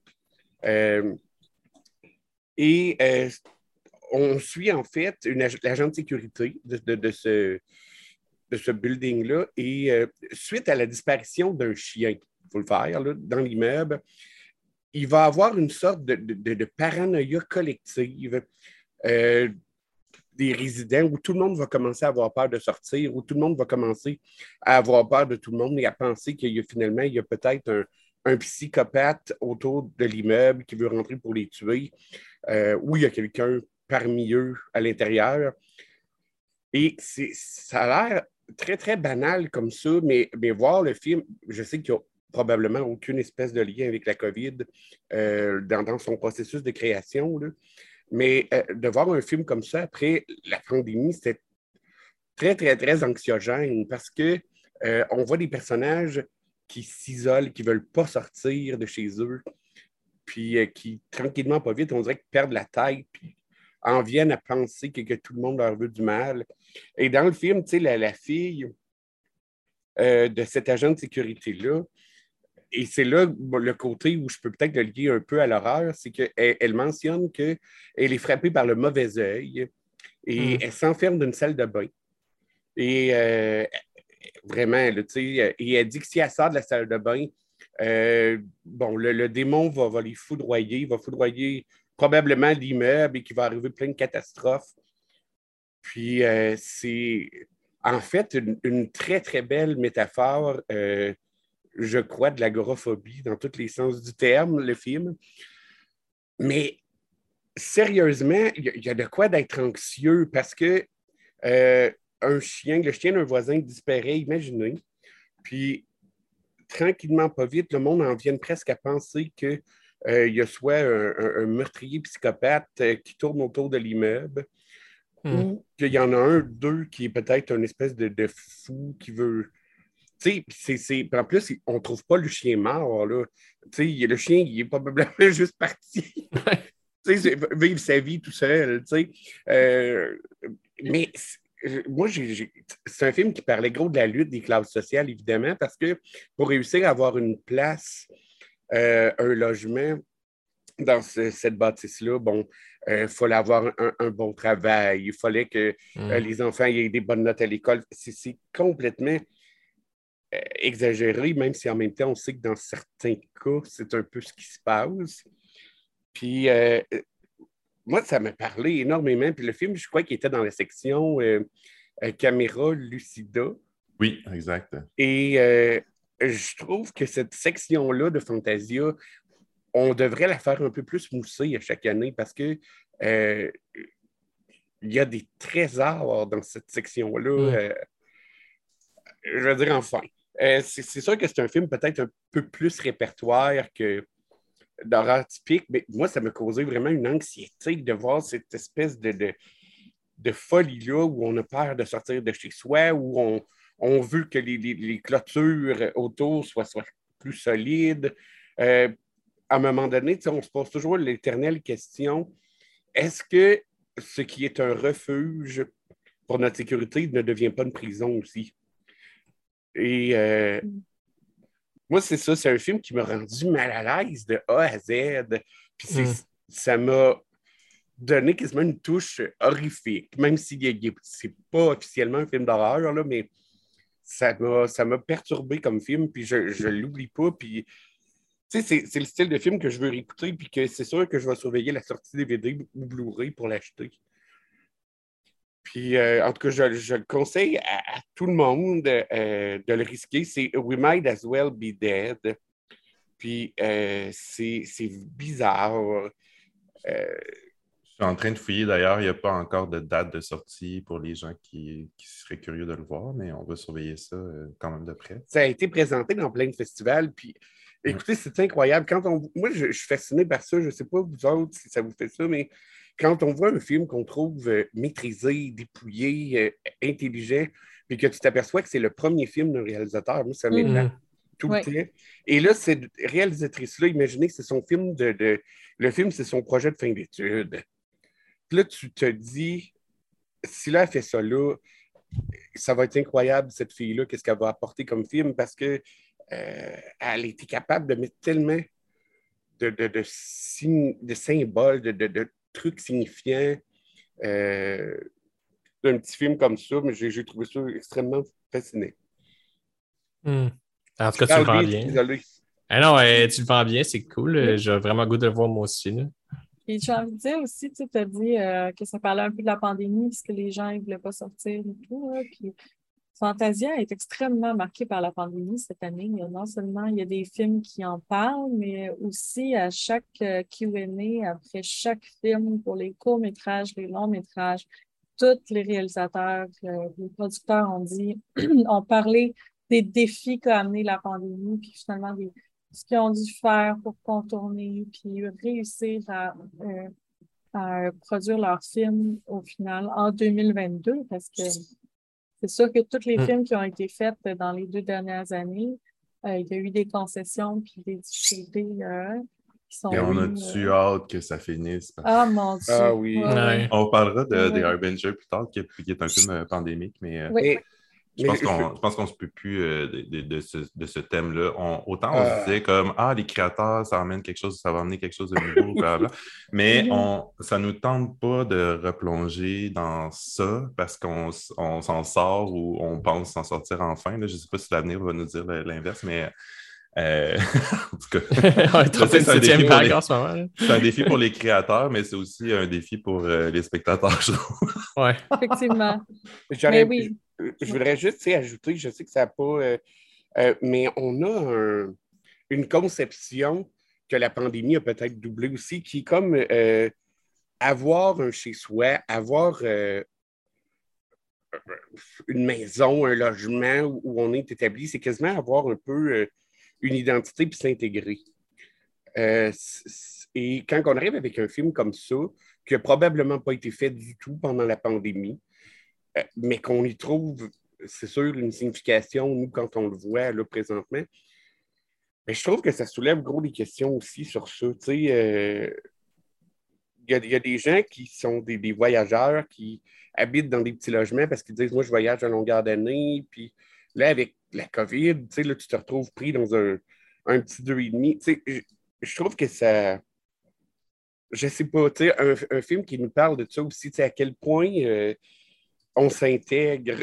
Euh, et euh, on suit en fait l'agent de sécurité de, de- ce, de ce building-là. Et suite à la disparition d'un chien, il faut le faire, là, dans l'immeuble, il va avoir une sorte de- de paranoïa collective. Des résidents où tout le monde va commencer à avoir peur de sortir, où tout le monde va commencer à avoir peur de tout le monde et à penser qu'il y a finalement, il y a peut-être un, psychopathe autour de l'immeuble qui veut rentrer pour les tuer, euh, ou il y a quelqu'un parmi eux à l'intérieur. Et ça a l'air très, très banal comme ça, mais, mais voir le film, je sais qu'il n'y a probablement aucune espèce de lien avec la COVID euh, dans, dans son processus de création, là. Mais euh, de voir un film comme ça après la pandémie, c'était très, très, très anxiogène parce que euh, on voit des personnages qui s'isolent, qui ne veulent pas sortir de chez eux, puis euh, qui, tranquillement, pas vite, on dirait qu'ils perdent la tête, puis en viennent à penser que, tout le monde leur veut du mal. Et dans le film, tu sais, la, fille de cet agent de sécurité-là, et c'est là le côté où je peux peut-être le lier un peu à l'horreur, c'est qu'elle elle mentionne qu'elle est frappée par le mauvais œil et Mm. elle s'enferme d'une salle de bain. Et euh, vraiment, là, tu sais, et elle dit que si elle sort de la salle de bain, euh, bon, le, le démon va, va les foudroyer, va foudroyer probablement l'immeuble et qu'il va arriver plein de catastrophes. Puis euh, c'est en fait une, une très, très belle métaphore, euh, je crois, de l'agoraphobie dans tous les sens du terme, le film. Mais sérieusement, il y, a- il y a de quoi d'être anxieux parce que euh, un chien, le chien d'un voisin disparaît, imaginez. Puis, tranquillement, pas vite, le monde en vient presque à penser qu'il y a soit un, un- un meurtrier psychopathe euh, qui tourne autour de l'immeuble, Hmm. ou qu'il y en a un, deux qui est peut-être une espèce de, de fou qui veut. Tu sais, en plus, on ne trouve pas le chien mort. Là. Le chien, il est probablement juste parti. vivre sa vie tout seul. Euh, mais c'est- moi, c'est un film qui parlait gros de la lutte des classes sociales, évidemment, parce que pour réussir à avoir une place, euh, un logement dans ce- cette bâtisse-là, bon, il fallait avoir un, un bon travail, il fallait que euh, les enfants aient des bonnes notes à l'école. C'est c'est complètement exagéré, même si en même temps, on sait que dans certains cas, c'est un peu ce qui se passe. Puis, moi, ça m'a parlé énormément. Puis le film, je crois qu'il était dans la section caméra lucida. Oui, exact. Et je trouve que cette section-là de Fantasia, on devrait la faire un peu plus mousser à chaque année parce que euh, il y a des trésors dans cette section-là. Euh, je veux dire, enfin. Euh, c'est sûr que c'est un film peut-être un peu plus répertoire que d'horreur typique, mais moi, ça m'a causé vraiment une anxiété de voir cette espèce de, de, folie-là où on a peur de sortir de chez soi, où on, on veut que les, clôtures autour soient, soient plus solides à un moment donné, on se pose toujours l'éternelle question est-ce que ce qui est un refuge pour notre sécurité ne devient pas une prison aussi? Et euh, moi, c'est ça, c'est un film qui m'a rendu mal à l'aise de A à Z. Puis mm. ça m'a donné quasiment une touche horrifique, même si c'est pas officiellement un film d'horreur, mais ça m'a perturbé comme film, puis je ne l'oublie pas. Puis c'est le style de film que je veux réécouter, puis que c'est sûr que je vais surveiller la sortie DVD ou Blu-ray pour l'acheter. Puis, euh, en tout cas, je, le conseille à, tout le monde euh, de le risquer. C'est We Might As Well Be Dead. Puis, euh, c'est bizarre. Je suis en train de fouiller d'ailleurs. Il n'y a pas encore de date de sortie pour les gens qui, qui, seraient curieux de le voir, mais on va surveiller ça quand même de près. Ça a été présenté dans plein de festivals. Puis, Écoutez, c'est incroyable. Quand on... Moi, je, suis fasciné par ça. Je ne sais pas vous autres si ça vous fait ça, mais quand on voit un film qu'on trouve euh, maîtrisé, dépouillé, euh, intelligent, puis que tu t'aperçois que c'est le premier film d'un réalisateur, moi, ça m'énerve mm. tout le temps. Et là, cette réalisatrice-là, imaginez que c'est son film de, Le film, c'est son projet de fin d'études. Puis là, tu te dis, si là, elle fait ça là, ça va être incroyable, cette fille-là, qu'est-ce qu'elle va apporter comme film, parce que euh, elle était capable de mettre tellement de, de, de, symboles, de, trucs signifiants euh, d'un petit film comme ça, mais j'ai trouvé ça extrêmement fascinant. Hmm. En tout cas, tu le vends bien. Ah non, tu le vends bien, c'est cool. J'ai vraiment goût de le voir moi aussi. Et j'ai envie de dire aussi, tu as dit euh, que ça parlait un peu de la pandémie, puisque les gens ne voulaient pas sortir et tout. puis Fantasia est extrêmement marqué par la pandémie cette année. Non seulement il y a des films qui en parlent, mais aussi à chaque euh, Q&A, après chaque film, pour les courts-métrages, les longs-métrages, tous les réalisateurs, euh, les producteurs ont dit, ont parlé des défis qu'a amené la pandémie, puis finalement ce qu'ils ont dû faire pour contourner, puis réussir à, euh, à produire leur film au final en 2022, parce que c'est sûr que tous les mm. films qui ont été faits dans les deux dernières années, euh, il y a eu des concessions puis des difficultés euh, qui sont. Et on a-tu euh, hâte que ça finisse? Ah mon Dieu! Ah oui! On parlera de, des Harbinger plus tard, qui est, un film pandémique, mais. Oui. Je pense qu'on ne se peut plus euh, de, ce, thème-là. autant on se euh. disait comme Ah, les créateurs, ça amène quelque chose, ça va amener quelque chose de nouveau, mais on, ça ne nous tente pas de replonger dans ça parce qu'on s'en sort ou on pense s'en sortir enfin. Je ne sais pas si l'avenir va nous dire l'inverse, mais euh, en tout cas, c'est un, défi pour les... un défi pour les créateurs, mais c'est aussi un défi pour les spectateurs. ouais. Effectivement. Mais oui je voudrais juste ajouter, je sais que ça n'a pas. Euh, euh, mais on a une conception que la pandémie a peut-être doublé aussi, qui est comme euh, avoir un chez-soi, avoir une maison, un logement où on est établi, c'est quasiment avoir un peu une identité puis s'intégrer. et quand on arrive avec un film comme ça, qui n'a probablement pas été fait du tout pendant la pandémie, mais qu'on y trouve, c'est sûr, une signification, nous, quand on le voit là, présentement. Mais je trouve que ça soulève gros des questions aussi sur ça. Il euh, y, a, des gens qui sont des, voyageurs qui habitent dans des petits logements parce qu'ils disent Moi, je voyage à longueur d'année. Puis là, avec la COVID, là, tu te retrouves pris dans un, petit deux et demi. Je, je trouve que ça. Je sais pas, un, un film qui nous parle de ça aussi, à quel point. Euh, on s'intègre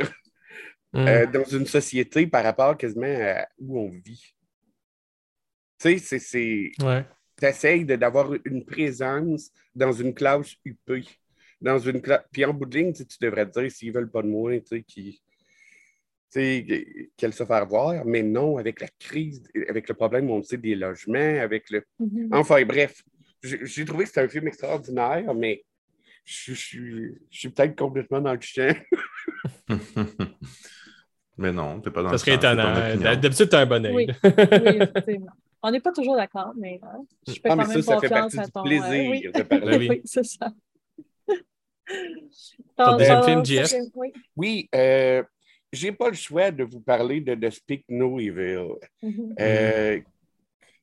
Mm. euh, dans une société par rapport quasiment à où on vit. Tu sais, c'est- c'est. Ouais. Tu essayes d'avoir une présence dans une classe UP. Dans une classe. Puis en bout de ligne, tu devrais te dire s'ils veulent pas de moi, tu sais, qui. Tu sais, qu'elle se faire voir, mais non, avec la crise, avec le problème, on sait, des logements, avec le. Mhm. Enfin, bref, j'ai j'ai trouvé que c'était un film extraordinaire, mais je, je suis- je suis peut-être complètement dans le champ. Mais non, t'es pas dans Ça le serait étonnant. opinion. D'habitude, t'as un bon œil. Oui, oui, effectivement. On n'est pas toujours d'accord, mais euh, je fais Ah, quand même ça, ça fait confiance partie à du ton... plaisir euh, oui. de parler. Ben oui. oui, c'est ça. Ton deuxième film, JF? Oui. Oui, euh, j'ai pas le choix de vous parler de, de Speak No Evil. Mhm. Euh,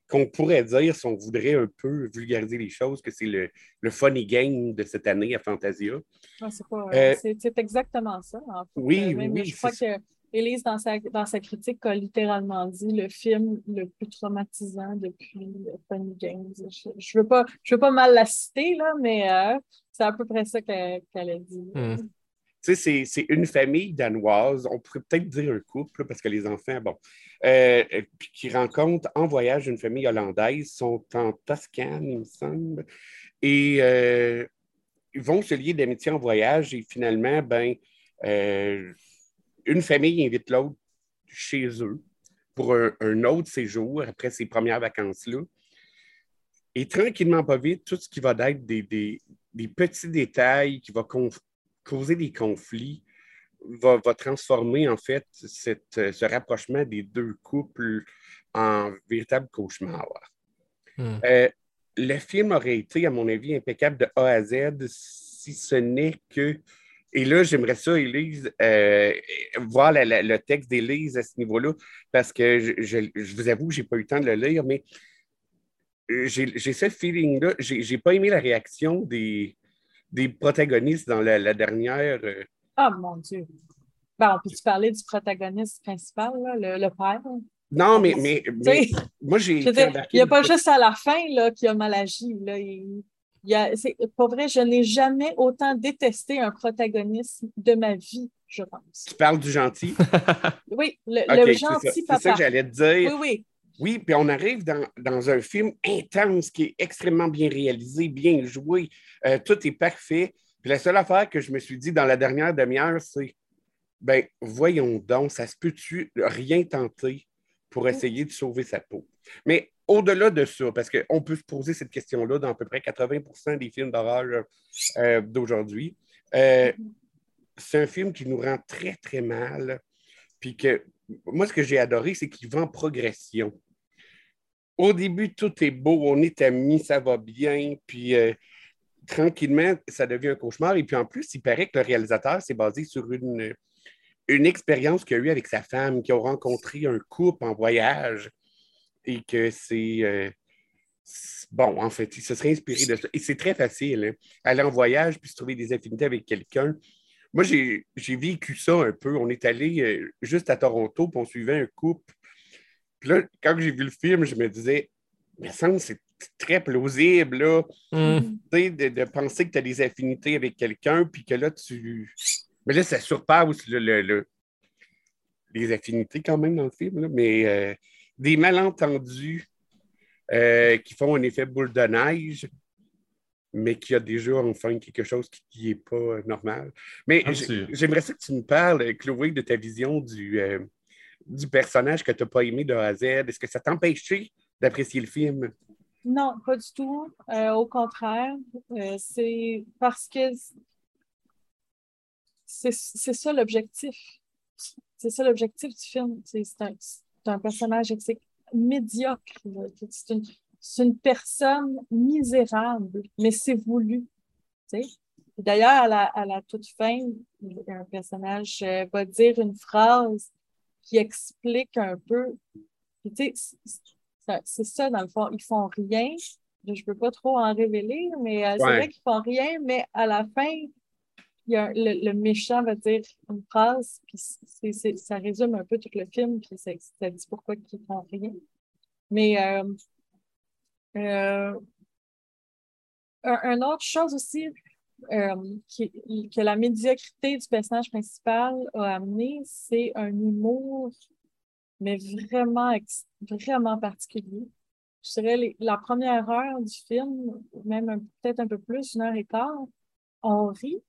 Qu'on pourrait dire, si on voudrait un peu vulgariser les choses, que c'est le, le funny game de cette année à Fantasia. Ah, c'est pas- Euh, c'est- c'est exactement ça. En fait. Oui, Euh, oui, même, oui, Je crois c'est que Élise, dans sa, dans sa critique, a littéralement dit le film le plus traumatisant depuis Funny Games. Je ne veux, pas- je veux pas mal la citer, là, mais euh, c'est à peu près ça qu'elle qu'elle a dit. Hmm. Tu sais, c'est- c'est une famille danoise, on pourrait peut-être dire un couple, parce que les enfants, bon, euh, euh, qui rencontrent en voyage une famille hollandaise, sont en Toscane, il me semble, et euh, ils vont se lier d'amitié en voyage, et finalement, ben, une famille invite l'autre chez eux pour un, autre séjour après ses premières vacances-là. Et tranquillement, pas vite, tout ce qui va être des, des- des petits détails qui va causer des conflits va, va transformer en fait cette- euh, ce rapprochement des deux couples en véritable cauchemar. Hmm. Euh, le film aurait été, à mon avis, impeccable de A à Z si ce n'est que. Et là, j'aimerais ça, Élise, euh, voir la- la- le texte d'Élise à ce niveau-là, parce que je, je- je vous avoue, je n'ai pas eu le temps de le lire, mais j'ai ce feeling-là. J'ai j'ai pas aimé la réaction des, des protagonistes dans la, la dernière. euh, Ah, mon Dieu. Ben, on peut-tu parler du protagoniste principal, là, le, le père? Non, mais, mais, Tu moi, j'ai il n'y a pas juste à la fin qu'il a mal agi. Là. Il, a, c'est, pour vrai, je n'ai jamais autant détesté un protagoniste de ma vie, je pense. Tu parles du gentil? Oui, le, OK, le c'est ça. gentil C'est ça papa. que j'allais te dire. oui, oui. Oui, puis on arrive dans, dans un film intense qui est extrêmement bien réalisé, bien joué. Euh, tout est parfait. Puis la seule affaire que je me suis dit dans la dernière demi-heure, c'est ben voyons donc, ça se peut-tu rien tenter pour essayer de sauver sa peau? Mais au-delà de ça, parce qu'on peut se poser cette question-là dans à peu près 80% des films d'horreur euh, d'aujourd'hui, euh, c'est un film qui nous rend très, très mal. Puis que moi, ce que j'ai adoré, c'est qu'il va en progression. Au début, tout est beau, on est amis, ça va bien, puis euh, tranquillement, ça devient un cauchemar. Et puis en plus, il paraît que le réalisateur s'est basé sur une, expérience qu'il a eue avec sa femme, qui ont rencontré un couple en voyage et que c'est. euh, c'est- bon, en fait, il se serait inspiré de ça. Et c'est très facile, hein, aller en voyage puis se trouver des affinités avec quelqu'un. Moi, j'ai vécu ça un peu. On est allé euh, juste à Toronto, puis on suivait un couple. Puis là, quand j'ai vu le film, je me disais, mais ça c'est très plausible, là, tu sais, de, de penser que tu as des affinités avec quelqu'un, puis que là, tu. Mais là, ça surpasse le, le- le- les affinités quand même dans le film, là, mais euh, des malentendus euh, qui font un effet boule de neige, mais qui a déjà enfin quelque chose qui n'est pas euh, normal. Mais Ah, j'aimerais ça que tu me parles, Chloé, de ta vision du, euh, du personnage que tu n'as pas aimé de A à Z. Est-ce que ça t'empêchait d'apprécier le film? Non, pas du tout. Euh, au contraire, euh, c'est parce que c'est ça l'objectif. C'est ça l'objectif du film. C'est un, un personnage médiocre. C'est une, une personne misérable, mais c'est voulu. D'ailleurs, à la, à la toute fin, un personnage euh, va dire une phrase qui explique un peu. C'est- ça- dans le fond. Ils font rien. Je ne peux pas trop en révéler, mais euh, c'est vrai qu'ils font rien, mais à la fin, il y a, le, le méchant va dire une phrase, puis ça résume un peu tout le film, puis ça, ça dit pourquoi ils font rien. Mais euh, euh, un autre chose aussi, euh, qui- que la médiocrité du personnage principal a amené, c'est un humour, mais vraiment, vraiment particulier. Je dirais les- la première heure du film, même peut-être un peu plus, une heure et quart, on rit,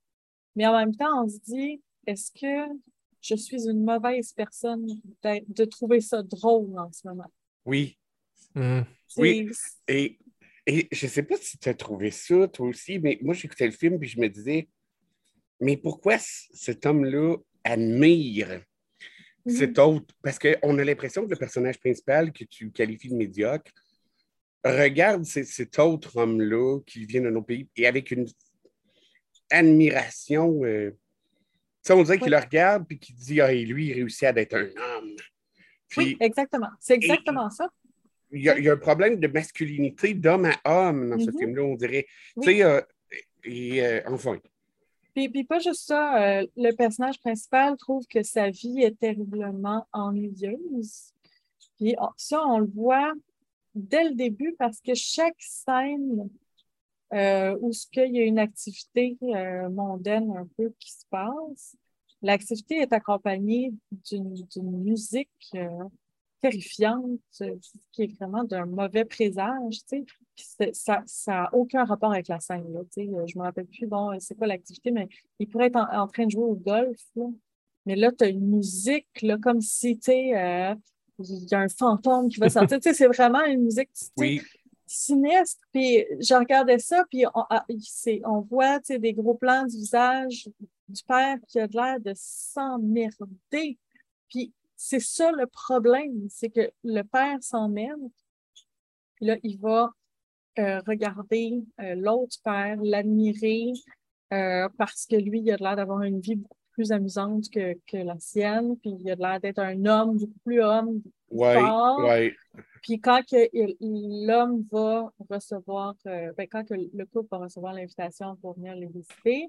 mais en même temps, on se dit, est-ce que je suis une mauvaise personne de trouver ça drôle en ce moment? Oui. Hmm. Oui. Et, et je sais pas si tu as trouvé ça, toi aussi, mais moi, j'écoutais le film puis je me disais, mais pourquoi cet homme-là admire cet autre? Parce qu'on a l'impression que le personnage principal que tu qualifies de médiocre regarde cet autre homme-là qui vient de nos pays et avec une admiration. euh, on dirait qu'il le regarde puis qu'il dit, ah, et lui, il réussit à être un homme. Puis, Oui, exactement. C'est exactement ça. il y, a, il y a un problème de masculinité d'homme à homme dans ce Mhm. film-là, on dirait. Oui. Tu sais, euh, et euh, enfin, Puis, puis pas juste ça, euh, le personnage principal trouve que sa vie est terriblement ennuyeuse. Puis on- ça, on le voit dès le début parce que chaque scène euh, où ce qu'il y a une activité euh, mondaine un peu qui se passe, l'activité est accompagnée d'une musique terrifiante, qui est vraiment d'un mauvais présage, tu sais. Ça n'a aucun rapport avec la scène, là, tu sais. Je me rappelle plus, bon, c'est quoi l'activité, mais il pourrait être en, en train de jouer au golf, là. Mais là, tu as une musique, là, comme si, tu sais, euh, il y a un fantôme qui va sortir. tu sais, c'est vraiment une musique, oui, sinistre. Puis je regardais ça, puis on, ah, on voit tu sais, des gros plans du visage du père qui a de l'air de s'emmerder. Puis c'est ça le problème, c'est que le père s'emmerde. Puis là, il va euh, regarder euh, l'autre père, l'admirer, euh, parce que lui, il a de l'air d'avoir une vie beaucoup plus amusante que, que la sienne, puis il a de l'air d'être un homme beaucoup plus homme, ouais, fort. ouais, puis quand l'homme va recevoir, ben, quand que le couple va recevoir l'invitation pour venir les visiter,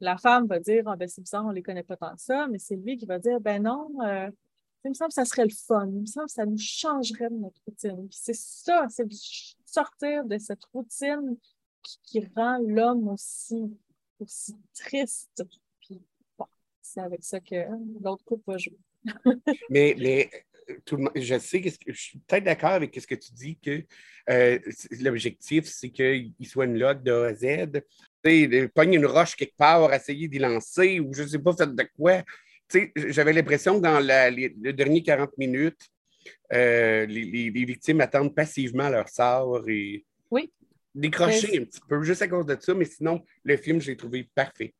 la femme va dire Ah ben c'est bizarre, on les connaît pas tant que ça, mais c'est lui qui va dire Ben non, il me semble que ça serait le fun, il me semble que ça nous changerait de notre routine. C'est ça, c'est sortir de cette routine qui, rend l'homme aussi, aussi triste. Puis c'est avec ça que l'autre couple va jouer. Mais, mais je sais, que, je suis peut-être d'accord avec ce que tu dis, que euh, l'objectif, c'est qu'il soit une log de A à Z. Pogner une roche quelque part, essayer d'y lancer, ou je ne sais pas fait de quoi. Tu sais, j'avais l'impression que dans la, les, les derniers 40 minutes, euh, les, les- les victimes attendent passivement leur sort et Oui. décrocher Mais- un petit peu, juste à cause de ça, mais sinon, le film, je l'ai trouvé parfait.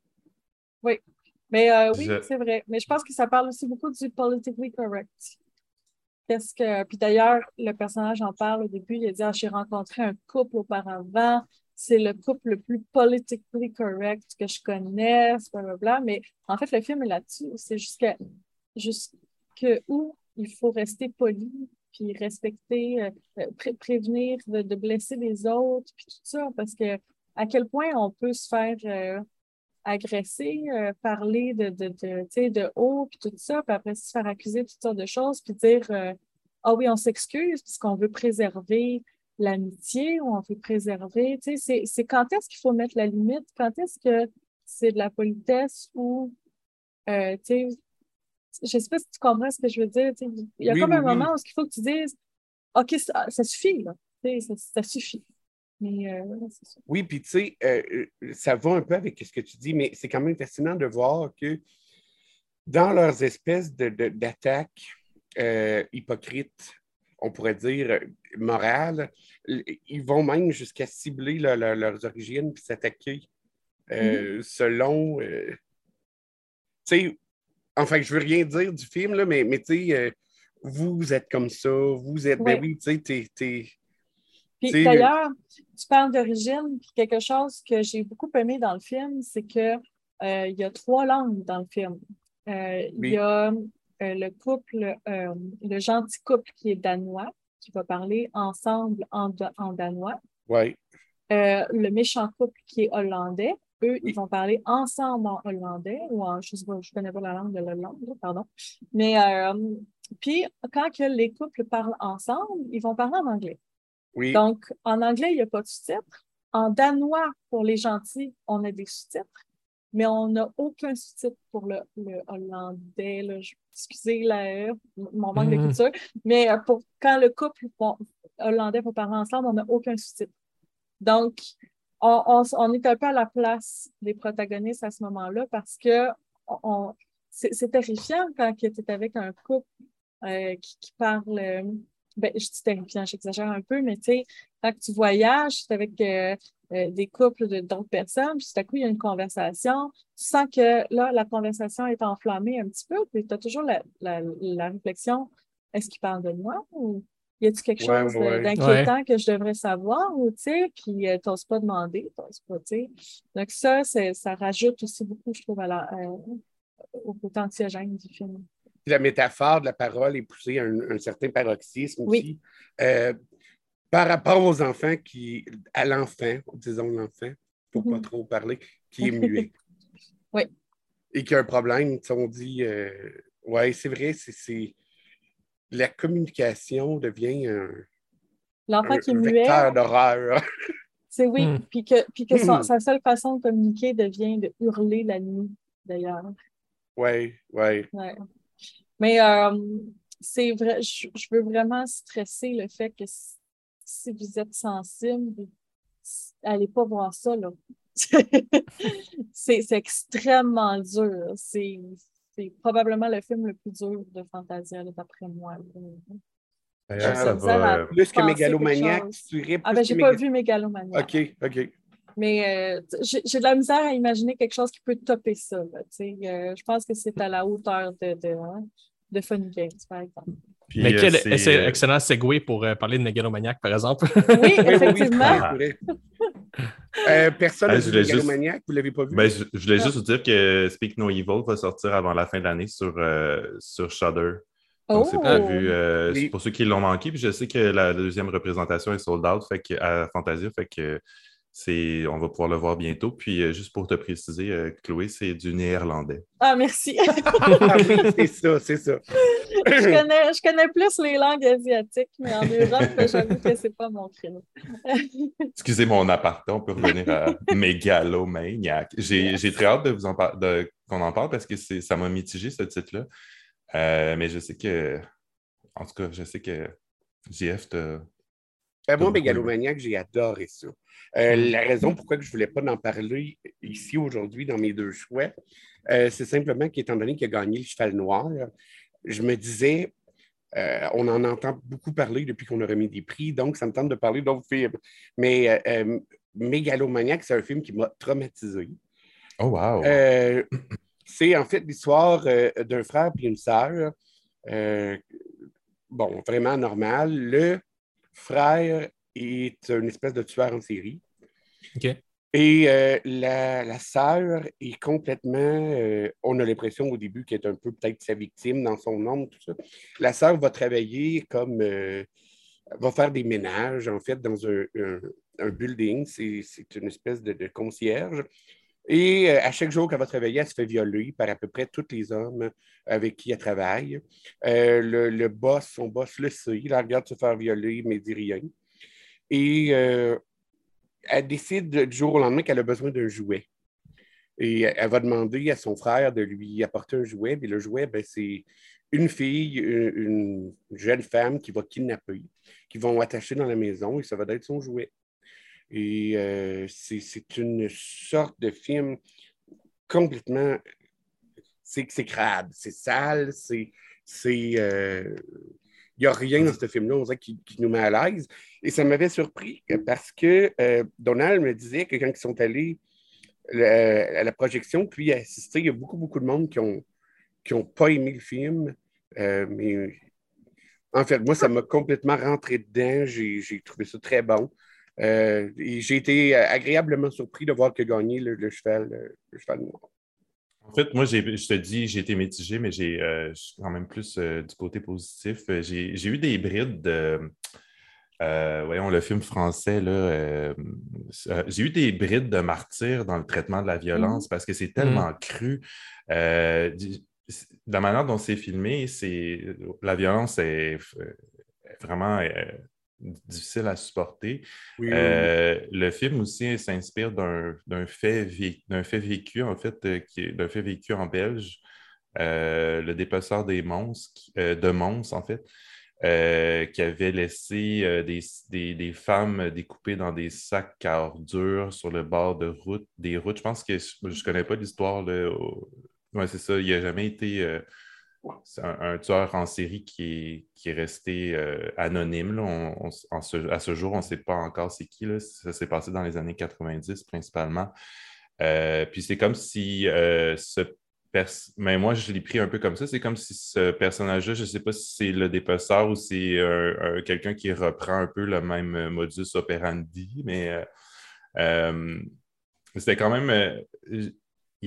Mais euh, oui, Je- c'est vrai. Mais je pense que ça parle aussi beaucoup du politically correct. Qu'est-ce que. Puis d'ailleurs, le personnage en parle au début, il a dit Ah, j'ai rencontré un couple auparavant, c'est le couple le plus politically correct que je connaisse, blablabla. Mais en fait, le film est là-dessus. C'est jusqu'à où il faut rester poli, puis respecter, euh, euh, pré- prévenir de, blesser les autres, puis tout ça, parce que à quel point on peut se faire euh, agresser, parler de, de, de, de haut, puis tout ça, puis après se faire accuser de toutes sortes de choses, puis dire Ah oui, on s'excuse puisqu'on veut préserver l'amitié ou on veut préserver. Tu sais, c'est, c'est quand est-ce qu'il faut mettre la limite? Quand est-ce que c'est de la politesse ou euh, tu sais, je sais pas si tu comprends ce que je veux dire. tu sais, Il y a Oui, comme oui, un oui. moment où il faut que tu dises OK, ça, ça suffit, là. Tu sais, Ça, ça suffit. Mais euh, ça. Oui, puis tu sais, euh, euh, ça va un peu avec ce que tu dis, mais c'est quand même fascinant de voir que dans leurs espèces de- de- d'attaques euh, hypocrites, on pourrait dire morales, l- ils vont même jusqu'à cibler le- le- leurs origines puis s'attaquer euh, selon. euh, tu sais, enfin, je veux rien dire du film, là, mais, mais tu sais, euh, vous êtes comme ça, vous êtes. Ben oui, tu sais, t'es- t'es. Puis d'ailleurs, tu parles d'origine, puis quelque chose que j'ai beaucoup aimé dans le film, c'est que il y a trois langues dans le film. Il Oui. y a le couple, euh, le gentil couple qui est danois, qui va parler ensemble en, en danois. Ouais. Euh, le méchant couple qui est hollandais, eux, Oui. ils vont parler ensemble en hollandais ou en, je sais pas, je connais pas la langue de l'Hollande, pardon. Mais euh, puis quand que les couples parlent ensemble, ils vont parler en anglais. Oui. Donc, en anglais, il n'y a pas de sous-titres. en danois, pour les gentils, on a des sous-titres, mais on n'a aucun sous-titre pour le, le hollandais. Là. Excusez la, mon manque de Mhm. culture, mais euh, pour, quand le couple bon, hollandais va parler ensemble, on n'a aucun sous-titre. Donc, on, on est un peu à la place des protagonistes à ce moment-là parce que on- c'est c'est terrifiant quand tu es avec un couple euh, qui, qui parle. euh, ben, je dis terrifiant, j'exagère un peu, mais tu sais, quand tu voyages, tu es avec euh, euh, des couples de- d'autres personnes, puis tout à coup, il y a une conversation. Tu sens que là, la conversation est enflammée un petit peu, puis tu as toujours la, la, la réflexion est-ce qu'il parle de moi ou y a-t-il quelque Ouais, chose ouais. d'inquiétant que je devrais savoir ou tu sais, puis tu n'oses pas demander, t'oses pas, tu sais. Donc, ça, ça rajoute aussi beaucoup, je trouve, à la, euh, au côté anxiogène du film. la métaphore de la parole est poussée à un, un certain paroxysme Oui. aussi. Euh, par rapport aux enfants qui, à l'enfant, disons l'enfant, pour pas Mhm. trop parler, qui est muet. Oui. Et qui a un problème, on dit, euh, ouais, c'est vrai, c'est- c'est. La communication devient un, L'enfant un- qui est un muet, vecteur d'horreur. c'est oui, Hmm. puis que, puis que son- Hmm. sa seule façon de communiquer devient de hurler la nuit, d'ailleurs. Oui, oui. Ouais. Mais euh, c'est vrai, je, je veux vraiment stresser le fait que si, vous êtes sensible, allez pas voir ça, là. c'est c'est extrêmement dur. C'est c'est probablement le film le plus dur de Fantasia, là, d'après moi. D'ailleurs, Euh, ça va, euh, Plus que chose. tu dirais Ah ben, j'ai pas méga- vu Mégalomania. OK, OK. Mais euh, j'ai j'ai de la misère à imaginer quelque chose qui peut topper ça. là, tu sais. Euh, je pense que c'est à la hauteur de, de, hein, de Funny Games, par exemple. Puis, Mais euh, quel euh, excellent segue pour euh, parler de Mégalomaniac, par exemple? Oui, effectivement. Euh, personne Ah, n'a je vu juste- Mégalomaniac, vous ne l'avez pas vu? ben, je, je voulais Ah. juste vous dire que Speak No Evil va sortir avant la fin de l'année sur, euh, sur Shudder. Donc, c'est Oh! prévu euh, Oui. pour ceux qui l'ont manqué. Puis je sais que la deuxième représentation est sold out fait que, à Fantasia. Fait que c'est, on va pouvoir le voir bientôt. Puis euh, juste pour te préciser, euh, Chloé, c'est du néerlandais. Ah, merci. Ah oui, c'est ça, c'est ça. Je, connais, je connais plus les langues asiatiques, mais en Europe, j'avoue que c'est pas mon créneau. Excusez mon aparté, on peut revenir à Mégalomaniac. J'ai, j'ai très hâte de vous en qu'on en parle parce que ça m'a mitigé ce titre-là. Euh, mais je sais que, en tout cas, je sais que JF te. Ben, moi, Mégalomaniac, j'ai adoré ça. Euh, la raison pourquoi je ne voulais pas en parler ici aujourd'hui dans mes deux choix, euh, c'est simplement qu'étant donné qu'il a gagné le cheval noir, je me disais, euh, on en entend beaucoup parler depuis qu'on a remis des prix, donc ça me tente de parler d'autres films. Mais euh, euh, Mégalomaniac, c'est un film qui m'a traumatisé. Oh, wow! Euh, c'est en fait l'histoire euh, d'un frère et une sœur. euh, bon, vraiment normal. Le frère est une espèce de tueur en série. OK. Et euh, la, sœur est complètement, euh, on a l'impression au début qu'elle est un peu peut-être sa victime dans son nom, tout ça. La sœur va travailler comme, euh, va faire des ménages, en fait, dans un, building. C'est une espèce de, concierge. Et à chaque jour qu'elle va travailler, elle se fait violer par à peu près tous les hommes avec qui elle travaille. Le, boss, son boss le sait, il la regarde se faire violer, mais dit rien. Et elle décide du jour au lendemain qu'elle a besoin d'un jouet. Et elle va demander à son frère de lui apporter un jouet. Et le jouet, ben, c'est une fille, une, une jeune femme qui va kidnapper, qui vont attacher dans la maison et ça va être son jouet. Et euh, c'est une sorte de film complètement. C'est c'est crade, c'est sale, c'est. c'est, euh, Il n'y a rien dans ce film-là, on qui, nous met à l'aise. Et ça m'avait surpris parce que euh, Donald me disait que quand ils sont allés à la projection, puis assister, il y a beaucoup, beaucoup de monde qui n'ont qui ont pas aimé le film. Euh, mais en fait, moi, ça m'a complètement rentré dedans. J'ai trouvé ça très bon. Euh, j'ai été agréablement surpris de voir que gagné le, cheval, le cheval noir. En fait, moi, je te dis, j'ai été mitigé, mais j'ai euh, je suis quand même plus euh, du côté positif. Euh, J'ai eu des brides de. euh, voyons, le film français, là. j'ai eu des brides de martyr dans le traitement de la violence parce que c'est tellement cru. Euh, di- la manière dont c'est filmé, c'est la violence est, vraiment difficile à supporter. le film aussi s'inspire d'un fait, fait vécu, en fait, qui d'un fait vécu en Belge, le dépeceur des monstres, de monstres, en fait, euh, qui avait laissé euh, des, femmes découpées dans des sacs à ordures sur le bord de route, des routes. Je pense que je ne connais pas l'histoire. Oui, c'est ça. Il n'a jamais été euh, un, tueur en série qui est, resté anonyme. à ce jour, on ne sait pas encore c'est qui. Ça s'est passé dans les années 90 principalement. puis c'est comme si ce mais moi, je l'ai pris un peu comme ça. C'est comme si ce personnage-là, je ne sais pas si c'est le dépeceur ou c'est quelqu'un qui reprend un peu le même modus operandi, mais euh, euh, c'était quand même.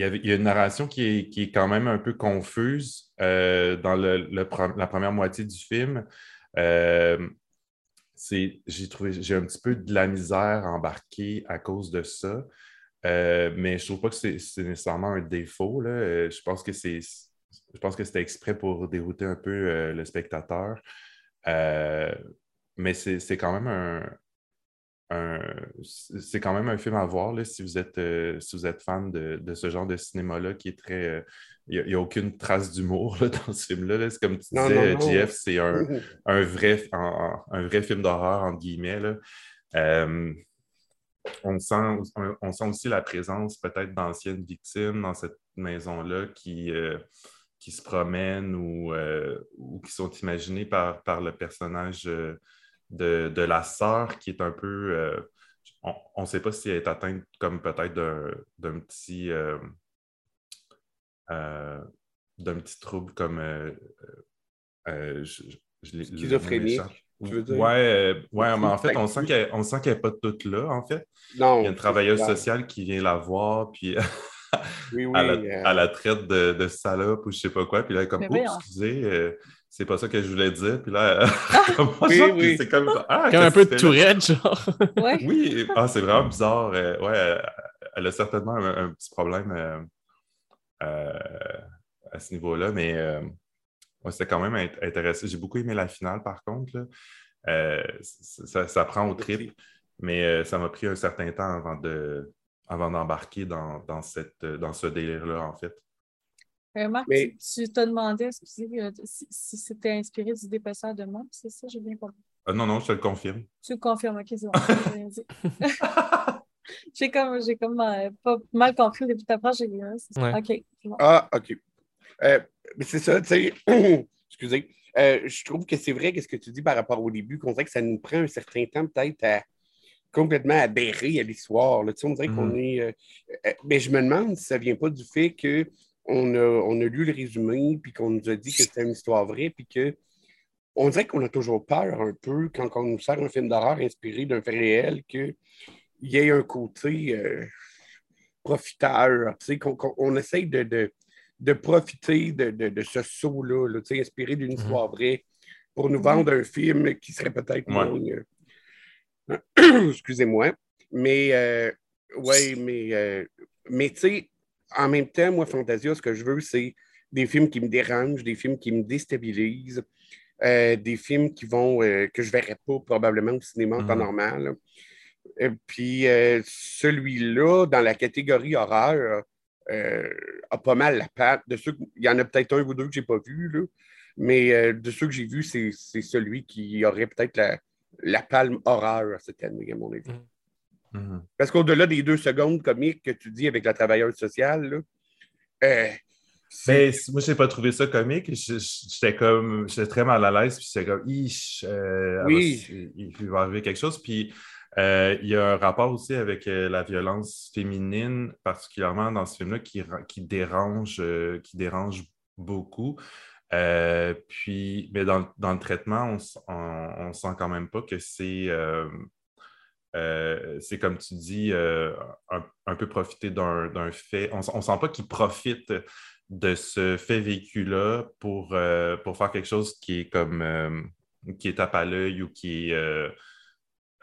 Euh, il, y a une narration qui est, quand même un peu confuse dans la première moitié du film. j'ai trouvé j'ai un petit peu de la misère embarquée à cause de ça. Euh, mais je ne trouve pas que c'est nécessairement un défaut. Euh, je pense que c'est je pense que c'était exprès pour dérouter un peu euh, le spectateur. mais c'est quand même un, c'est quand même un film à voir là, si, vous êtes, si vous êtes fan de, ce genre de cinéma-là qui est très. Il n'y a, aucune trace d'humour dans ce film-là. C'est comme tu disais, JF, c'est un, un, vrai, un, vrai film d'horreur, entre guillemets. Là on sent, on, sent aussi la présence peut-être d'anciennes victimes dans cette maison-là qui, euh, qui se promènent ou, euh, ou, qui sont imaginées par, par le personnage euh, de, de, la sœur qui est un peu. on ne sait pas si elle est atteinte comme peut-être d'un petit. d'un petit trouble comme. Schizophrénique. Ouais, euh, ouais mais en fait, on sent qu'elle n'est pas toute là, en fait. Non. Il y a une travailleuse sociale qui vient la voir, puis oui, oui, euh. à, la, traite de, de, salope ou je sais pas quoi. Puis là, comme, oh, excusez, euh, c'est pas ça que je voulais dire. Puis là, oui, oui. c'est comme, ah, comme un peu de tourette, genre. Oui, ah, c'est vraiment bizarre. ouais, elle a certainement un, petit problème à ce niveau-là, mais c'était quand même intéressant. J'ai beaucoup aimé la finale, par contre. Euh, ça, prend au trip, mais euh, ça m'a pris un certain temps avant de avant d'embarquer dans, dans, cette, dans ce délire-là, en fait. Euh, Marc, tu, te demandais si, si c'était inspiré du dépasseur de monde, c'est ça, j'ai bien compris. non, non, je te le confirme. Tu le confirmes, ok, c'est bon. j'ai comme, j'ai comme pas mal compris depuis ta phrase, j'ai dit, OK. Ah, OK. Mais c'est ça, tu sais, excusez. Euh, je trouve que c'est vrai, qu'est-ce que tu dis par rapport au début, qu'on dirait que ça nous prend un certain temps peut-être à complètement adhérer à l'histoire. Tu sais, on dirait qu'on mhm. est. Euh, euh, mais je me demande si ça ne vient pas du fait qu'on a, on a lu le résumé, puis qu'on nous a dit que c'était une histoire vraie, puis que on dirait qu'on a toujours peur un peu quand on nous sert un film d'horreur inspiré d'un fait réel, qu'il y ait un côté profiteur. Tu sais, qu'on essaye de de profiter de, ce saut-là, inspiré d'une mhm. histoire vraie, pour nous vendre un film qui serait peut-être moins. Euh, excusez-moi. Mais, euh, ouais, mais, euh, mais tu sais, en même temps, moi, Fantasia, ce que je veux, c'est des films qui me dérangent, des films qui me déstabilisent, des films qui vont, que je ne verrai pas probablement au cinéma en temps mhm. normal. Et puis, celui-là, dans la catégorie horreur, euh, a pas mal la patte. De ceux, il y en a peut-être un ou deux que je n'ai pas vu, là, mais euh, de ceux que j'ai vus, c'est, celui qui aurait peut-être la, la, palme horreur cette année, à mon avis. Mm. Mm-hmm. Parce qu'au-delà des deux secondes comiques que tu dis avec la travailleuse sociale, là, euh, ben, moi, je n'ai pas trouvé ça comique. J'étais comme, j'étais très mal à l'aise, puis j'étais comme, oui. il va arriver quelque chose. Puis euh, il y a un rapport aussi avec euh, la violence féminine, particulièrement dans ce film-là, qui, qui, dérange, euh, qui dérange beaucoup. puis, mais dans, le traitement, on ne sent quand même pas que c'est, c'est comme tu dis, un, peu profiter d'un fait. On ne sent pas qu'il profite de ce fait vécu-là pour, pour faire quelque chose qui est comme qui est tape à l'œil ou qui est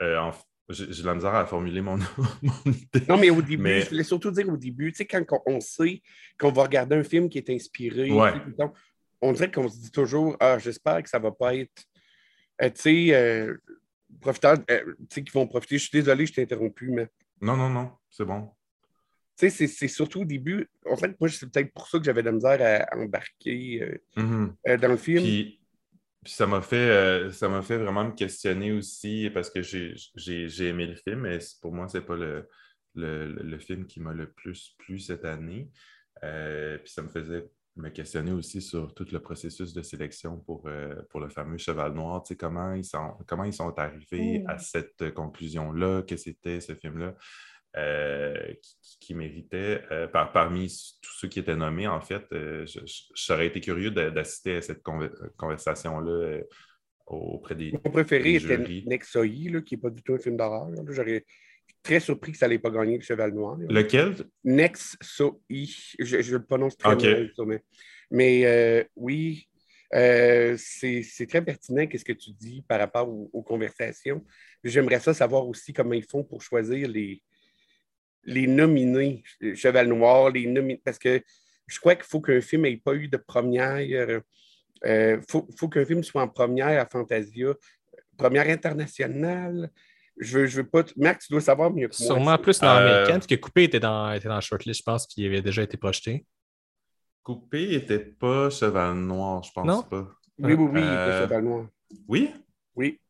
en, j'ai la misère à formuler mon, idée. Non, mais au début, je voulais surtout dire au début, tu sais, quand on sait qu'on va regarder un film qui est inspiré, on dirait qu'on se dit toujours Ah, j'espère que ça va pas être. Euh, tu sais, euh, profiteurs, euh, tu sais, qui vont profiter. Je suis désolé, je t'ai interrompu, mais. Non, non, non, c'est bon. Tu sais, c'est surtout au début. En fait, moi, c'est peut-être pour ça que j'avais de la misère à embarquer euh, Mhm. euh, dans le film. Puis, puis ça m'a fait, euh, ça m'a fait vraiment me questionner aussi parce que j'ai, j'ai, j'ai aimé le film, mais pour moi, c'est pas le, le, le film qui m'a le plus plu cette année. Euh, puis ça me faisait me questionner aussi sur tout le processus de sélection pour, euh, pour le fameux Cheval Noir. Tu sais, comment ils sont, comment ils sont arrivés à cette conclusion-là, que c'était ce film-là. euh, qui, méritait, euh, par- parmi tous ceux qui étaient nommés, en fait, euh, j'aurais été curieux d'assister à cette conver- conversation-là euh, auprès des. Mon préféré les était là, qui n'est pas du tout un film d'horreur. J'aurais très surpris que ça n'allait pas gagner le Cheval Noir. là. Lequel? Nexoï. Je, je le prononce très Ok. mal, mais, euh, oui, euh, c'est très pertinent qu'est-ce que tu dis par rapport aux, aux conversations. J'aimerais ça savoir aussi comment ils font pour choisir les, les nominés Cheval Noir, les nominés, parce que je crois qu'il faut qu'un film n'ait pas eu de première. Il faut, faut qu'un film soit en première à Fantasia, première internationale. Je veux, je veux pas. t- Marc, tu dois savoir mieux que moi. Sûrement plus dans Euh, l'américaine, parce que Coupé était dans, était dans la shortlist, je pense, qui avait déjà été projeté. Coupé était pas Cheval Noir, je pense Non? pas. Oui, oui, oui, il Euh, était Cheval Noir. Oui? Oui.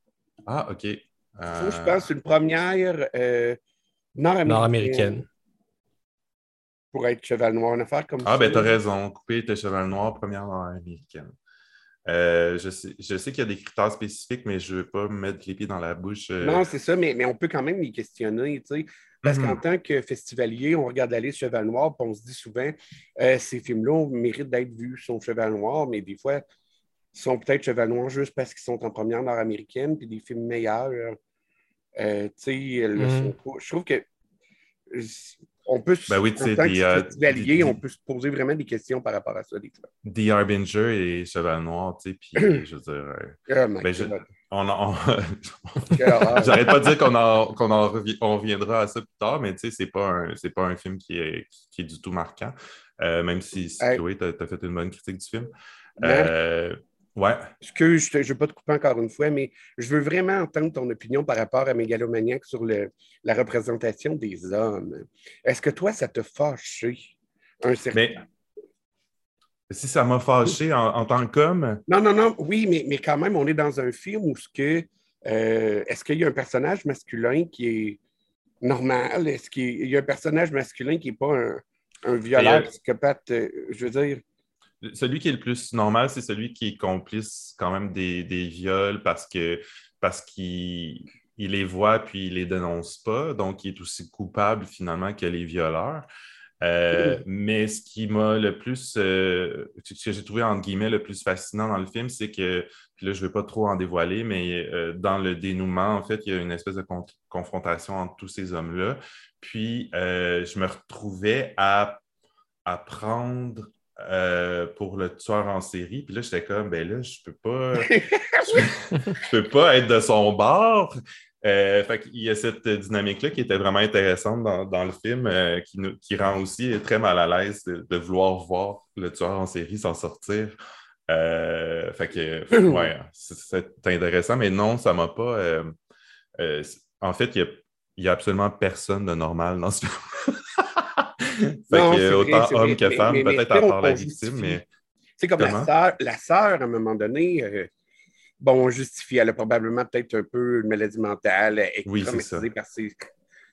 Ah, OK. Ça, Euh, je pense une première euh, nord-américaine Nord-américaine. pour être Cheval Noir. Une affaire comme Ah, ça. ben, t'as raison. Coupé était Cheval Noir, première nord-américaine. Euh, je sais, je sais qu'il y a des critères spécifiques, mais je ne veux pas me mettre les pieds dans la bouche. euh. Non, c'est ça, mais, mais on peut quand même les questionner, tu sais. Parce Mhm. qu'en tant que festivalier, on regarde la liste Cheval Noir, puis on se dit souvent, euh, ces films-là méritent d'être vus, sont Cheval Noir, mais des fois, ils sont peut-être Cheval Noir juste parce qu'ils sont en première nord-américaine, puis des films meilleurs, tu sais, Mhm. sont pas. Je trouve que on peut, se- Ben oui, tu des, euh, des- on peut se poser vraiment des questions par rapport à ça, des fois. The Harbinger et Cheval Noir, tu sais, puis je veux dire, euh, Oh my Ben, je- on. J'arrête pas de dire qu'on en, qu'on en revi- on reviendra à ça plus tard, mais tu sais, c'est pas un, c'est pas un film qui est, qui, qui est du tout marquant, euh, même si, si Hey. Chloé, t'as as fait une bonne critique du film. Euh, ouais, Excuse, je ne veux pas te couper encore une fois, mais je veux vraiment entendre ton opinion par rapport à Mégalomaniac sur le, la représentation des hommes. Est-ce que toi, ça te fâché? Un certain... mais si ça m'a fâché en, en tant qu'homme, Non, non, non, oui, mais, mais quand même, on est dans un film où ce que, euh, est-ce qu'il y a un personnage masculin qui est normal? Est-ce qu'il y a un personnage masculin qui n'est pas un, un violeur euh, psychopathe? euh, je veux dire, celui qui est le plus normal, c'est celui qui est complice quand même des, des viols parce que parce qu'il il les voit puis il les dénonce pas, donc il est aussi coupable finalement que les violeurs. Euh, mais ce qui m'a le plus, euh, ce que j'ai trouvé entre guillemets le plus fascinant dans le film, c'est que, puis là je ne veux pas trop en dévoiler, mais euh, dans le dénouement, en fait, il y a une espèce de con- confrontation entre tous ces hommes-là. Puis je me retrouvais à, à prendre euh, pour le tueur en série. Puis là, j'étais comme, ben là, je peux pas, je peux pas être de son bord. Euh, fait qu'il y a cette dynamique-là qui était vraiment intéressante dans, dans le film, euh, qui, nous- qui rend aussi très mal à l'aise de, de vouloir voir le tueur en série s'en sortir. Euh, fait que, ouais, c'est intéressant, mais non, ça m'a pas. en fait, il y a, il y a absolument personne de normal dans ce film. Non, que, autant vrai. homme que femme, peut-être tu sais, à part la victime, mais C'est comme la sœur, la sœur, à un moment donné, euh, bon, on justifie, elle a probablement peut-être un peu une maladie mentale, elle est Oui, par ses-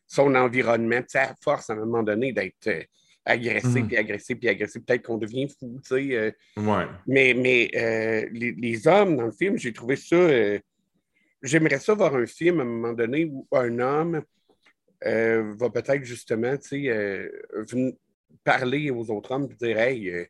son environnement, puis ça force à un moment donné d'être euh, agressé, Mhm. puis agressé, puis agressé. Peut-être qu'on devient fou, tu sais. euh, ouais. mais mais euh, les, les hommes dans le film, j'ai trouvé ça. J'aimerais ça voir un film à un moment donné où un homme euh, va peut-être justement, euh, parler aux autres hommes et dire Hey, euh,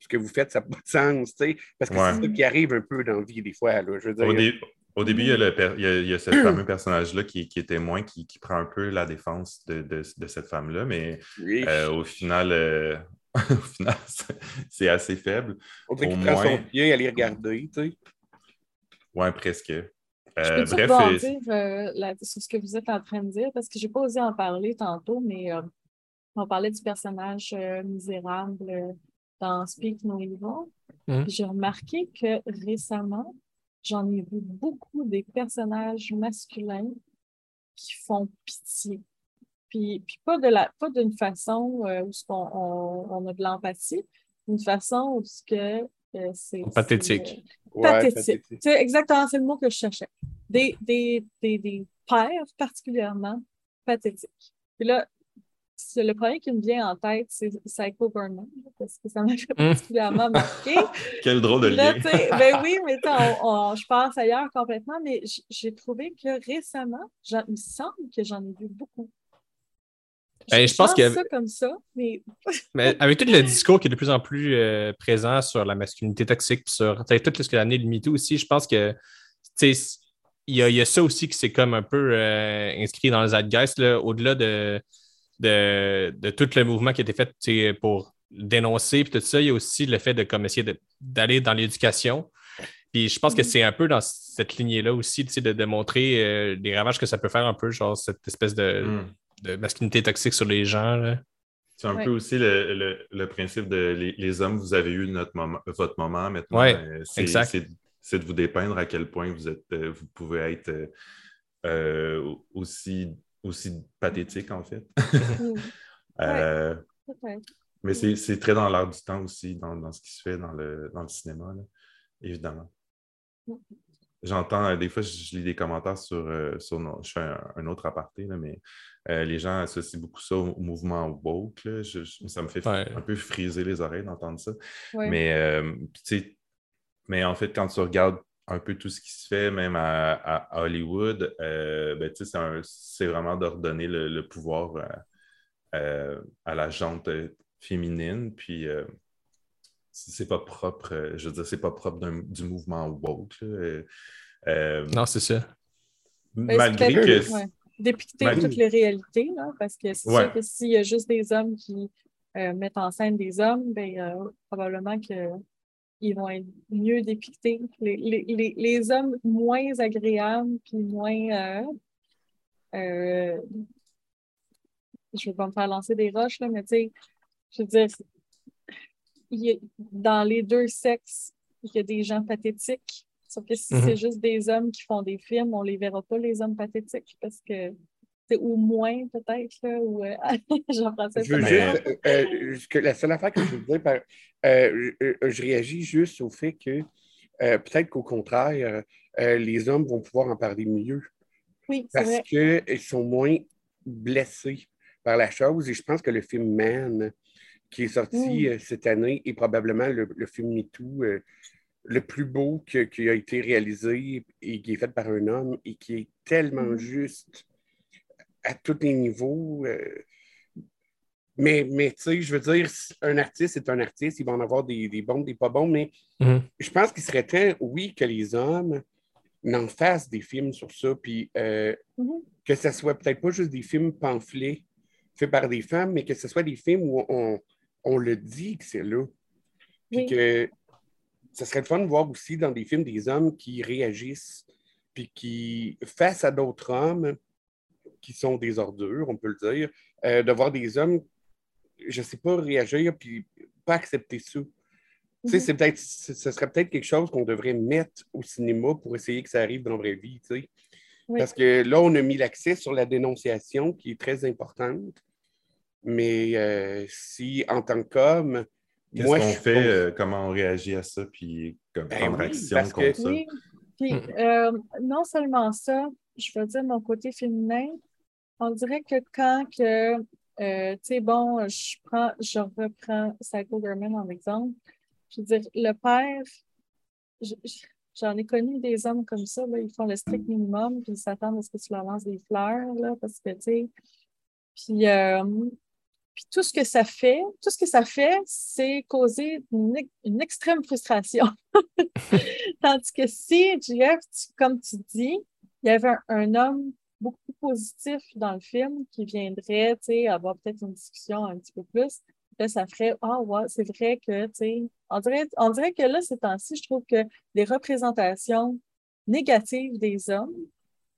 ce que vous faites, ça n'a pas de sens. Parce que Ouais. c'est ça qui arrive un peu dans la vie des fois. Là, je veux dire, Au, dé- au début, il y a, le per- il y a- il y a ce fameux personnage-là qui, qui est témoin, qui, qui prend un peu la défense de, de- de cette femme-là, mais oui, euh, au final, au final, c'est- assez faible. on dirait qu'il prend son moins- pied à les regarder, tu sais. Ouais, presque. Je Euh, peux-tu bref, rebondir euh, là- sur ce que vous êtes en train de dire? Parce que je n'ai pas osé en parler tantôt, mais euh, on parlait du personnage euh, misérable dans Speak No Evil. Puis J'ai remarqué que récemment, j'en ai vu beaucoup des personnages masculins qui font pitié. Puis, puis pas de la pas d'une façon euh, où on, on, a de l'empathie, d'une façon où ce que c'est pathétique. Euh, pathétique. C'est exactement c'est le mot que je cherchais. Des, des, des, des pères particulièrement pathétiques. Puis là, le premier qui me vient en tête, c'est Psycho Burman, parce que ça m'a fait hmm. particulièrement marqué. Quel drôle de lien. ben oui, mais je passe ailleurs complètement, mais j'ai trouvé que récemment, il me semble que j'en ai vu beaucoup. Ben, je, pense que ça comme ça, mais... mais avec tout le discours qui est de plus en plus euh, présent sur la masculinité toxique, sur tout ce que l'année de MeToo aussi, je pense que il y, a, y a ça aussi qui s'est comme un peu euh, inscrit dans le zeitgeist, au-delà de, de, de, tout le mouvement qui a été fait pour dénoncer, puis tout ça, il y a aussi le fait de comme essayer d'aller dans l'éducation. Puis je pense que mm-hmm. c'est un peu dans cette lignée-là aussi, de, de montrer euh, les ravages que ça peut faire un peu, genre cette espèce de, mm de masculinité toxique sur les gens. C'est un peu aussi le, le, principe de les, hommes, vous avez eu notre moment, votre moment maintenant. Euh, c'est de vous dépeindre à quel point vous, êtes, euh, vous pouvez être euh, aussi, aussi pathétique, en fait. mais c'est très dans l'art du temps aussi, dans, dans, ce qui se fait dans le, dans le cinéma, évidemment. J'entends, des fois, je, lis des commentaires sur, sur je fais un, autre aparté, mais euh, les gens associent beaucoup ça au, mouvement woke. ça me fait un peu friser les oreilles d'entendre ça. Mais, euh, mais en fait, quand tu regardes un peu tout ce qui se fait, même à, Hollywood, euh, ben, c'est vraiment de redonner le, pouvoir à la jante féminine. Puis c'est pas propre, je veux dire, c'est pas propre du mouvement woke. non, c'est ça. Malgré que dépicter toutes les réalités, là, parce que c'est sûr que s'il y a juste des hommes qui euh, mettent en scène des hommes, ben, euh, probablement qu'ils vont être mieux dépictés. Les, les, les, hommes moins agréables, puis moins... Euh, je ne vais pas me faire lancer des roches, là, mais tu sais, je veux dire, dans les deux sexes, il y a des gens pathétiques, Sauf que si mhm. c'est juste des hommes qui font des films, on les verra pas, les hommes pathétiques, parce que c'est au moins peut-être, ou euh, Jean-François. Je veux juste, euh, la seule affaire que je veux dire, euh, je réagis juste au fait que peut-être qu'au contraire, les hommes vont pouvoir en parler mieux. Oui, Parce qu'ils sont moins blessés par la chose. Et je pense que le film Man, qui est sorti mm. cette année, est probablement le, le film MeToo le plus beau qui a été réalisé et qui est fait par un homme et qui est tellement mm-hmm. juste à tous les niveaux. Euh, mais, mais tu sais, je veux dire, un artiste est un artiste, il va en avoir des, bons, des pas bons, mais mm-hmm. je pense qu'il serait temps, oui, que les hommes n'en fassent des films sur ça, puis euh, mm-hmm. que ce soit peut-être pas juste des films pamphlets faits par des femmes, mais que ce soit des films où on, on le dit que c'est là. Puis que ce serait le fun de voir aussi dans des films des hommes qui réagissent, puis qui, face à d'autres hommes qui sont des ordures, on peut le dire, euh, de voir des hommes, je ne sais pas, réagir, puis pas accepter ça. Tu sais, mhm. c'est peut-être, ce serait peut-être quelque chose qu'on devrait mettre au cinéma pour essayer que ça arrive dans la vraie vie, tu sais. Parce que là, on a mis l'accès sur la dénonciation qui est très importante. Mais euh, si, en tant qu'homme, Qu'est-ce qu'on fait, euh, comment on réagit à ça, puis comme ben prendre action contre ça? Oui, puis mm. euh, non seulement ça, je veux dire mon côté féminin, on dirait que quand que, euh, tu sais, bon, je prends, je reprends Psycho Gorman en exemple, je veux dire, le père, j'en ai connu des hommes comme ça, là, ils font le strict minimum, puis ils s'attendent à ce que tu leur lances des fleurs, là, parce que, tu sais, puis puis tout ce que ça fait, tout ce que ça fait, c'est causer une, extrême frustration. Tandis que si, Jeff, comme tu dis, il y avait un, homme beaucoup plus positif dans le film qui viendrait, tu avoir peut-être une discussion un petit peu plus, là, ça ferait, ah ouais, c'est vrai que, tu sais, on dirait, on dirait que là, ces temps-ci, je trouve que les représentations négatives des hommes,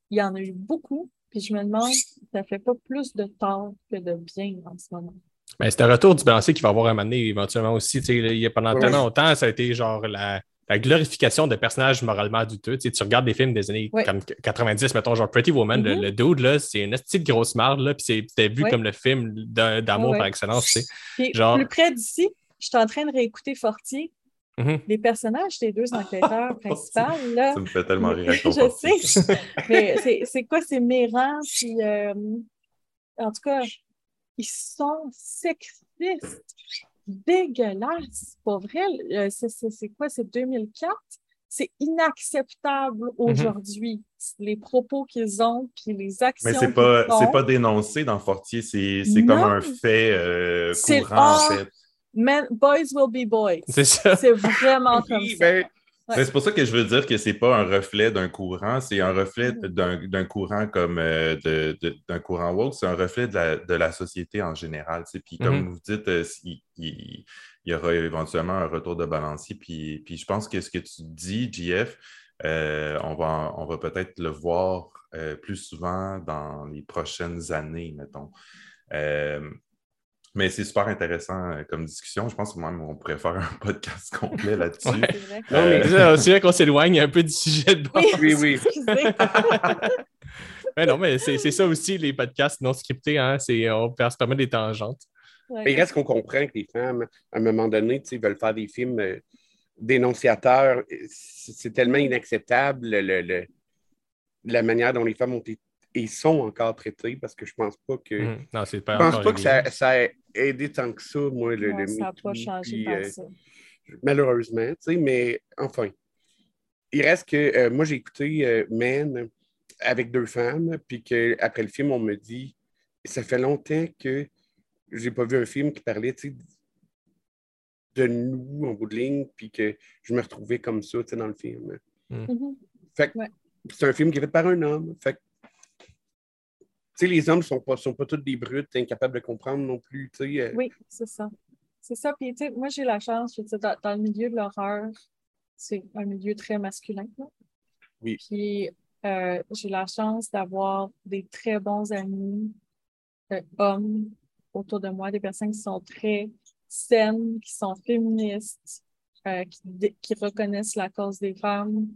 il y en a eu beaucoup, puis je me demande si ça fait pas plus de tort que de bien en ce moment. Ben, c'est un retour du balancier qui va avoir un moment donné éventuellement aussi. Il y a pendant tellement longtemps, ça a été genre la, la glorification de personnages moralement douteux. Tu, sais, tu regardes des films des années Oui. comme 90, mettons, genre Pretty Woman, le- Mhm. le, dude, là, c'est une petite grosse marde, là, puis c'est- c'était vu Oui. comme le film d'amour par excellence, tu sais. Genre- plus près d'ici, je suis en train de réécouter Fortier. Mhm. Les personnages des deux enquêteurs principaux, là. Ça me fait tellement rire Je sais. Mais c'est- quoi, c'est Méran, puis euh, en tout cas, ils sont sexistes, dégueulasses, pas vrai. Euh, c'est- quoi, c'est 2004? C'est inacceptable aujourd'hui, les propos qu'ils ont, puis les actions Mais c'est pas, c'est pas dénoncé dans Fortier, c'est comme un fait euh, courant, en fait. Men- boys will be boys. C'est ça. C'est vraiment comme Oui, ça. ben, Ouais. C'est pour ça que je veux dire que c'est pas un reflet d'un courant, c'est un reflet Mhm. d'un d'un courant comme euh, de- de- d'un courant woke, c'est un reflet de la, de la société en général. Puis comme Mhm. vous dites, euh, il, il- il y aura éventuellement un retour de balancier. Puis, puis je pense que ce que tu dis, JF, euh, on va, on va peut-être le voir euh, plus souvent dans les prochaines années, mettons. Euh, mais c'est super intéressant euh, comme discussion. Je pense que même on pourrait faire un podcast complet là-dessus. Ouais. C'est vrai. Non, mais- C'est vrai qu'on s'éloigne un peu du sujet de base. Oui, Oui. Mais non, mais c'est c'est ça aussi, les podcasts non scriptés. Hein, c'est- on peut se permettre des tangentes. Ouais. Mais il reste qu'on comprend que les femmes, à un moment donné, veulent faire des films euh, dénonciateurs. C'est tellement inacceptable le- le- le- la manière dont les femmes ont été et sont encore traitées parce que je pense pas que. Mhm. Non, c'est pas Je pense pas que ça, ça a aidé tant que ça, moi, le, Non, le ça n'a pas changé puis, par euh, ça. malheureusement, tu sais, mais enfin. Il reste que euh, moi, j'ai écouté euh, Man avec deux femmes, puis qu'après le film, on me dit ça fait longtemps que j'ai pas vu un film qui parlait, tu sais, de nous en bout de ligne, puis que je me retrouvais comme ça, tu sais, dans le film. Mhm. Fait que Ouais. c'est un film qui est fait par un homme. Fait sais, les hommes sont pas, sont pas tous des brutes, incapables de comprendre non plus, tu sais. euh, Oui, c'est ça. C'est ça. Puis, tu sais, moi, j'ai la chance, je dans, dans le milieu de l'horreur, c'est un milieu très masculin. là. Oui. Puis, euh, j'ai la chance d'avoir des très bons amis euh, hommes autour de moi, des personnes qui sont très saines, qui sont féministes, euh, qui, qui reconnaissent la cause des femmes.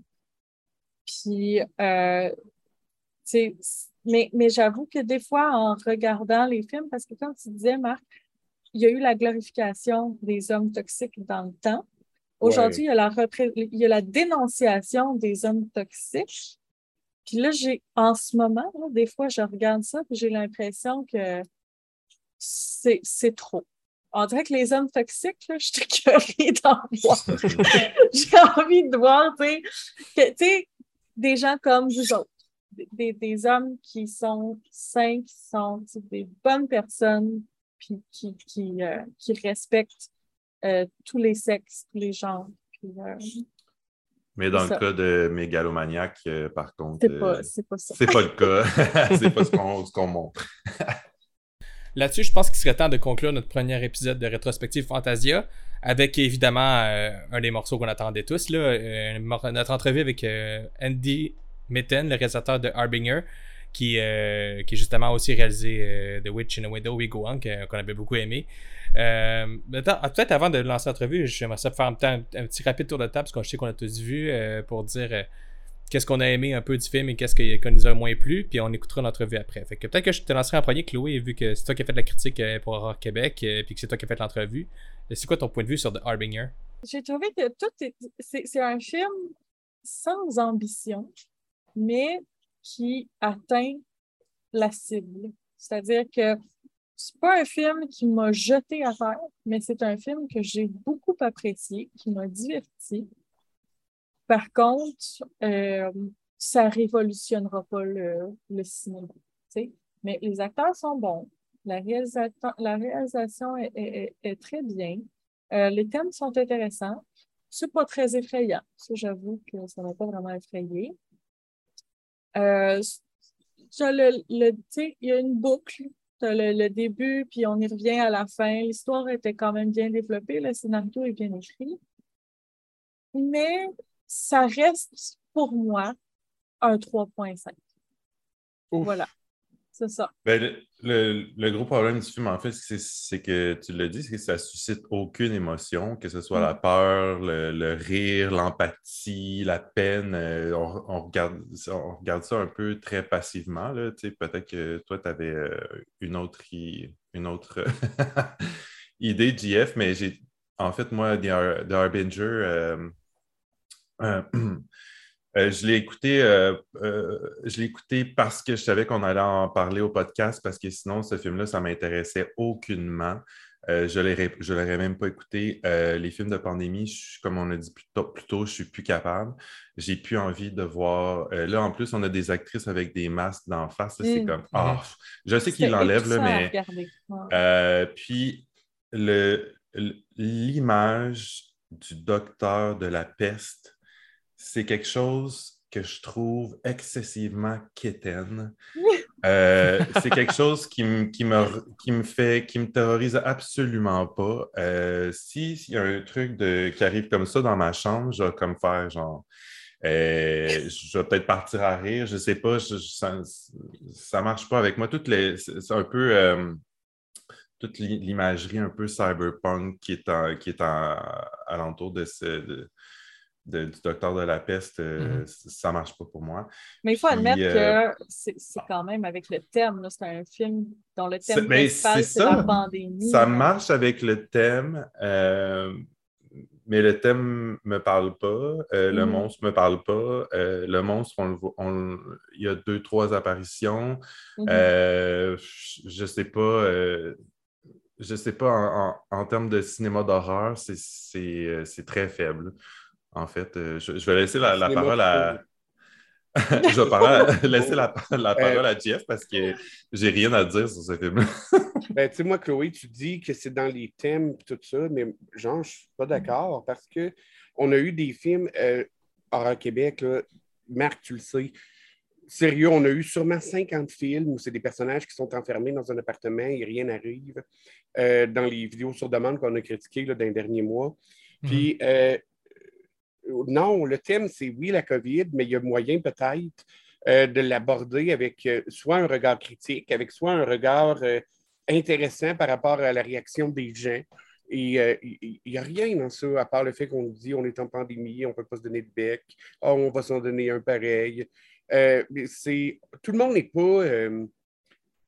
Puis, tu sais, mais, mais j'avoue que des fois, en regardant les films, parce que comme tu disais, Marc, il y a eu la glorification des hommes toxiques dans le temps. Aujourd'hui, il, y a la repré- il y a la dénonciation des hommes toxiques. Puis là, j'ai, en ce moment, là, des fois, je regarde ça, puis j'ai l'impression que c'est, c'est trop. On dirait que les hommes toxiques, là, je suis écœurée d'en voir. j'ai envie de voir, tu sais, que, tu sais, des gens comme vous autres, des, des, hommes qui sont sains, qui sont des bonnes personnes, puis qui, qui, euh, qui respectent euh, tous les sexes, tous les genres. Puis, euh, Mais dans le ça. cas de mégalomaniaque, euh, par contre, c'est pas, c'est pas ça. c'est pas le cas. c'est pas ce qu'on montre. Là-dessus, je pense qu'il serait temps de conclure notre premier épisode de Rétrospective Fantasia avec évidemment euh, un des morceaux qu'on attendait tous, là, euh, notre entrevue avec euh, Andy Mitten, le réalisateur de Harbinger, qui, euh, qui justement aussi réalisé euh, The Witch in a Window We Go On, qu'on avait beaucoup aimé. Euh, Peut-être avant de lancer l'entrevue, j'aimerais ça faire un, petit- rapide tour de table, parce que je sais qu'on a tous vu, euh, pour dire qu'est-ce qu'on a aimé un peu du film et qu'est-ce que- qu'on nous a moins plu, puis on écoutera l'entrevue après. Peut-être que je te lancerai en premier, Chloé, vu que c'est toi qui as fait la critique pour Horror Québec, euh, puis que c'est toi qui as fait l'entrevue. C'est quoi ton point de vue sur The Harbinger? J'ai trouvé que tout est, c'est un film sans ambition, mais qui atteint la cible. C'est-à-dire que c'est pas un film qui m'a jeté à terre, mais c'est un film que j'ai beaucoup apprécié, qui m'a diverti. Par contre, euh, ça révolutionnera pas le, le cinéma. tu sais. Mais les acteurs sont bons. La, réalisation est, très bien. Euh, les thèmes sont intéressants. C'est pas très effrayant. J'avoue que ça m'a pas vraiment effrayé. Euh, le, le, il y a une boucle. Le, le début, puis on y revient à la fin. L'histoire était quand même bien développée. Le scénario est bien écrit. Mais ça reste, pour moi, un 3.5. Ouf. Voilà. C'est ça. Ben, le, le- le gros problème du film, en fait, c'est que tu l'as dit, c'est que ça suscite aucune émotion, que ce soit la peur, le, le rire, l'empathie, la peine. euh, on, on regarde, on regarde ça un peu très passivement. Peut-être que toi, tu avais une autre, i- une autre idée, JF, mais j'ai en fait, moi, The, Har- The Harbinger, euh, euh, je l'ai écouté, euh, euh, je l'ai écouté parce que je savais qu'on allait en parler au podcast, parce que sinon, ce film-là, ça m'intéressait aucunement. Euh, je ne l'aurais même pas écouté. Euh, les films de pandémie, je- comme on a dit plus tôt, plus tôt, je suis plus capable. J'ai plus envie de voir. euh, là, en plus, on a des actrices avec des masques d'en face. C'est Mm. comme. ah, je sais qu'ils l'enlèvent, là, mais. Euh, puis le- le- l'image du docteur de la peste, c'est quelque chose que je trouve excessivement quétaine. Euh, c'est quelque chose qui, me- qui, me, qui me fait, qui me terrorise absolument pas. Euh, si- S'il y a un truc de, qui arrive comme ça dans ma chambre, je vais comme faire genre. euh, je vais peut-être partir à rire, je sais pas, je- ça, ça marche pas avec moi. Toutes les, c'est un peu toute l'i- l'imagerie un peu cyberpunk qui est, en- qui est en- alentour de ce, de- de- du docteur de la peste, euh, Mhm. c- ça marche pas pour moi. Mais il faut Puis, admettre euh, que c'est c'est quand même avec le thème. C'est un film dont le thème principal, c'est la pandémie. Ça marche avec le thème, euh, mais le thème me parle pas, euh, le Mhm. monstre me parle pas. euh, le monstre, on le voit, on- il y a deux, trois apparitions. Mhm. Euh, je je sais pas. euh, je sais pas, en, en- en termes de cinéma d'horreur, euh, c'est très faible. En fait, Euh, je, je vais laisser la, parole à. je vais parler laisser la, la Euh, parole à Jeff parce que j'ai rien à dire sur ce film. Ben, tu sais, moi, Chloé, tu dis que c'est dans les thèmes et tout ça, mais genre, je suis pas d'accord parce que on a eu des films euh, horreur Québec, là, Marc, tu le sais. Sérieux, on a eu sûrement 50 films où c'est des personnages qui sont enfermés dans un appartement et rien n'arrive. Euh, dans les vidéos sur demande qu'on a critiquées là, dans les derniers mois. Puis, euh, non, le thème, c'est oui, la COVID, mais il y a moyen peut-être euh, de l'aborder avec euh, soit un regard critique, avec soit un regard euh, intéressant par rapport à la réaction des gens. Et il n'y a rien dans ça, à part le fait qu'on dit on est en pandémie, on ne peut pas se donner de bec, Ah, on va s'en donner un pareil. C'est, tout le monde n'est pas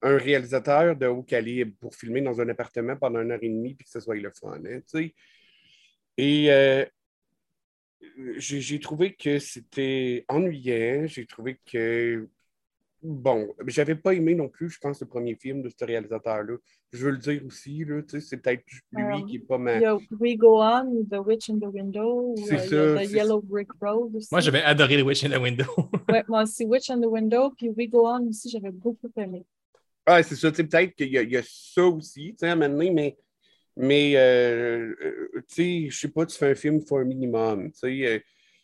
un réalisateur de haut calibre pour filmer dans un appartement pendant une heure et demie puis que ce soit le fun. hein. Et j'ai trouvé que c'était ennuyant. J'ai trouvé que. Bon, j'avais pas aimé non plus, je pense, le premier film de ce réalisateur-là. Je veux le dire aussi, là, tu sais, c'est peut-être lui Alors, qui n'est pas ma. Il y a We Go On, The Witch in the Window, ou C'est euh, ça, The c'est Yellow Brick Road aussi. Moi, j'avais adoré The Witch in the Window. Ouais, moi aussi, Witch in the Window, puis We Go On aussi, j'avais beaucoup aimé. Ah, c'est ça, tu sais, peut-être qu'il y, a- il y a ça aussi, tu sais, à un moment donné, mais, mais euh, euh, tu sais, je sais pas, tu fais un film for un minimum, tu sais, euh,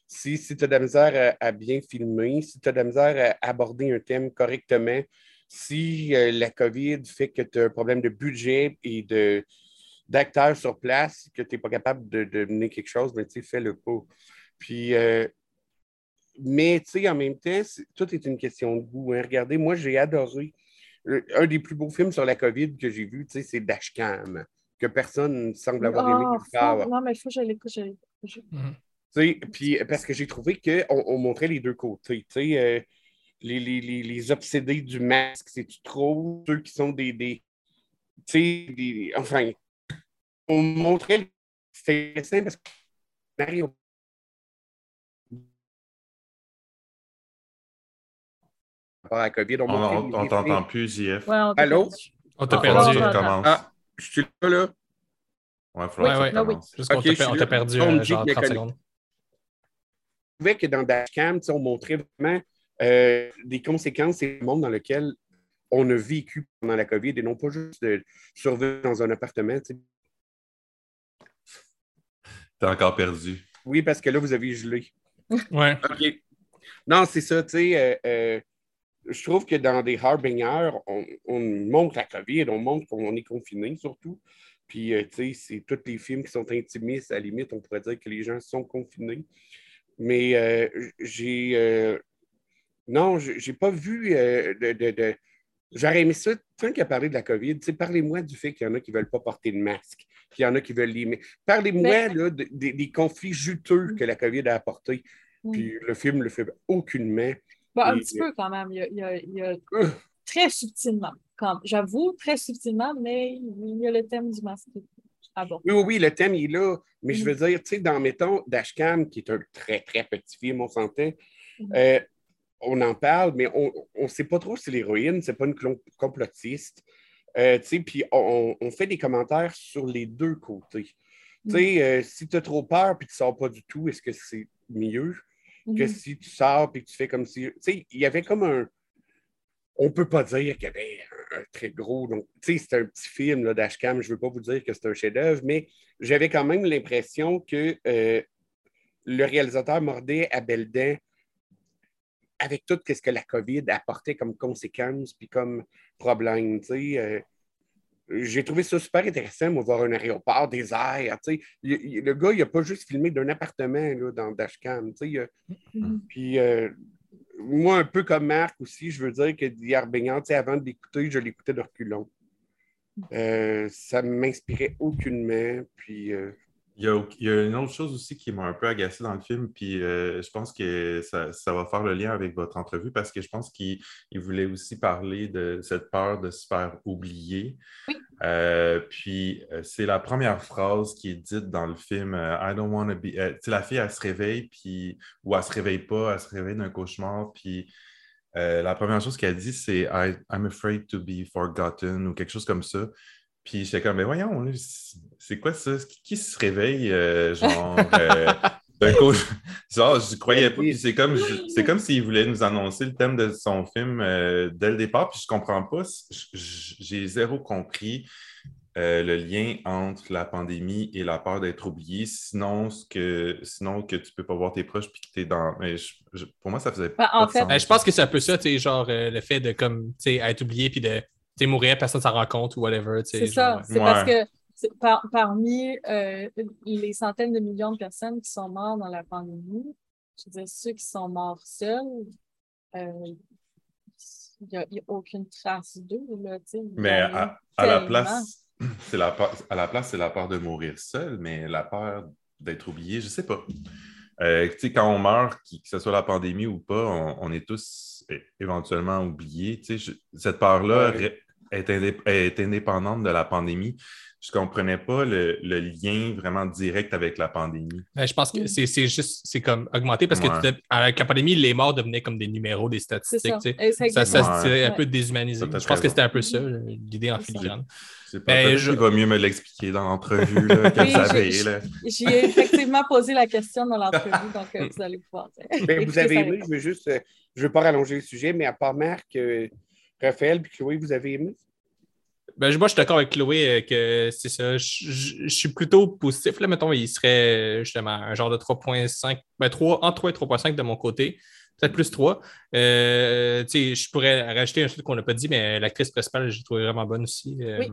si, si tu as de la misère à, bien filmer, si tu as de la misère à aborder un thème correctement, si la COVID fait que tu as un problème de budget et de d'acteurs sur place, que tu n'es pas capable de, mener quelque chose, ben, tu sais, fais-le pas. Puis, mais, tu sais, en même temps, tout est une question de goût. hein. Regardez, moi, j'ai adoré un des plus beaux films sur la COVID que j'ai vu, tu sais, c'est Dashcam, que personne ne semble avoir aimé Ah, faut- Non, mais il faut que je l'écoute. Mhm. Tu sais, Puis, parce que j'ai trouvé qu'on on montrait les deux côtés. tu sais, euh, les, les, les, les obsédés du masque, c'est-tu trop? Ceux qui sont des. des tu sais, des- enfin, on montrait. C'était intéressant parce que Mario. Par rapport à la COVID, on On montrait on- on t'entend plus, JF. Ouais, on t'a Allô? perdu. On t'a Ah, perdu. Ah. Ah, je suis là, là. Ouais, faudra Ouais, que ouais. Ah oui. Juste qu'on Ok, t'a je per- suis on t'a perdu On me euh, dit genre qu'il y a 30 connu. secondes. Je trouvais que dans Dashcam, on montrait vraiment euh, des conséquences et le monde dans lequel on a vécu pendant la COVID et non pas juste de survivre dans un appartement. tu sais. T'es encore perdu. Oui, parce que là, vous avez gelé. Ouais. OK. Non, c'est ça, tu sais. euh, euh, je trouve que dans des Harbinger, on, on montre la COVID, on montre qu'on est confiné surtout. Puis, euh, tu sais, c'est tous les films qui sont intimistes. À la limite, on pourrait dire que les gens sont confinés. Mais euh, j'ai. euh, non, j'ai pas vu euh, de, de- de- J'aurais aimé ça, tant qu'il a parlé de la COVID, parlez-moi du fait qu'il y en a qui ne veulent pas porter de masque, qu'il y en a qui veulent l'aimer. Parlez-moi de- des conflits juteux que la COVID a apportés. Mm. Puis le film le fait aucunement. Bon, un Et- petit peu quand même. Il y a, il y a- il y a très subtilement. J'avoue, très subtilement, mais il y a le thème du masque. Ah bon. Oui, oui, le thème il est là. Mais je Mm. veux dire, tu sais, dans, mettons, Dashcam, qui est un très, très petit film, on s'entend, Mm. euh, on en parle, mais on ne sait pas trop si l'héroïne, c'est pas une complotiste. Euh, tu sais, puis on, on fait des commentaires sur les deux côtés. Tu sais, euh, si tu as trop peur puis tu ne sors pas du tout, est-ce que c'est mieux? Que Mhm. si tu sors puis que tu fais comme si. Tu sais, il y avait comme un. On peut pas dire qu'il y avait un, très gros. Donc, tu sais, c'est un petit film d'Ashcam. Je veux pas vous dire que c'est un chef-d'œuvre, mais j'avais quand même l'impression que euh, le réalisateur mordait à belles dents avec tout ce que la COVID apportait comme conséquence puis comme problème. Tu sais, euh, j'ai trouvé ça super intéressant, moi, voir un aéroport, des airs. Il- il- le gars, il n'a pas juste filmé d'un appartement là, dans Dashcam. Tu sais, il a- Mhm. puis euh, moi, un peu comme Marc aussi, je veux dire que d'hier baignant, tu sais, avant de l'écouter, je l'écoutais de reculons. Euh, ça ne m'inspirait aucunement. Puis euh, Il y, a, il y a une autre chose aussi qui m'a un peu agacé dans le film, puis euh, je pense que ça, ça va faire le lien avec votre entrevue parce que je pense qu'il il voulait aussi parler de cette peur de se faire oublier. Oui. Euh, puis euh, c'est la première phrase qui est dite dans le film I don't want to be. euh, la fille, elle se réveille, puis ou elle se réveille pas, elle se réveille d'un cauchemar, puis la première chose qu'elle dit, c'est I'm afraid to be forgotten ou quelque chose comme ça. Puis j'étais comme, mais voyons, là, c'est- quoi ça? Qui, se réveille, euh, genre, euh, d'un coup, genre, je croyais pas. Puis c'est comme, je- c'est comme s'il voulait nous annoncer le thème de son film euh, dès le départ, puis je comprends pas. J'ai zéro compris euh, le lien entre la pandémie et la peur d'être oublié, sinon, ce que, sinon que tu peux pas voir tes proches puis que tu es dans. Mais je- je- pour moi, ça faisait Ben, en pas de fait- sens. Ben, je pense que c'est un peu ça, tu sais, genre euh, le fait de comme, tu sais, être oublié puis de tu sais, mourir, personne s'en rend compte ou whatever. C'est ça. C'est Ouais. parce que par- parmi euh, les centaines de millions de personnes qui sont mortes dans la pandémie, je veux dire, ceux qui sont morts seuls, euh, il n'y a, il y a aucune trace d'eux. Mais à, à la place, c'est la peur, à la place, c'est la peur de mourir seul, mais la peur d'être oublié, je sais pas. Euh, tu sais, quand on meurt, qui- que ce soit la pandémie ou pas, on, on est tous éventuellement oubliés. Tu sais, je- cette peur-là Ouais. Est, indép- est indépendante de la pandémie. Je ne comprenais pas le, le lien vraiment direct avec la pandémie. Ben, je pense que c'est juste, c'est comme augmenté parce Ouais. que tu- avec la pandémie, les morts devenaient comme des numéros, des statistiques. ça. Ça, ça Ouais. un peu déshumanisé. Je pense que c'était un peu ça, l'idée en filigrane. C'est pas Ben, je- qu'il va mieux me l'expliquer dans l'entrevue, que vous. J'y ai effectivement posé la question dans l'entrevue, donc euh, vous allez pouvoir. Ben, vous avez aimé, je veux juste, euh, je veux pas rallonger le sujet, mais à part Marc, euh, Raphaël puis Chloé, vous avez aimé? Ben, je- moi, je suis d'accord avec Chloé euh, que c'est ça. Je, je- je suis plutôt positif. Là, mettons, il serait euh, justement un genre de 3.5, ben, 3, entre 3 et 3.5 de mon côté. Peut-être plus 3. Euh, tu sais, je pourrais rajouter un truc qu'on n'a pas dit, mais l'actrice principale, j'ai trouvé vraiment bonne aussi. Euh, Oui.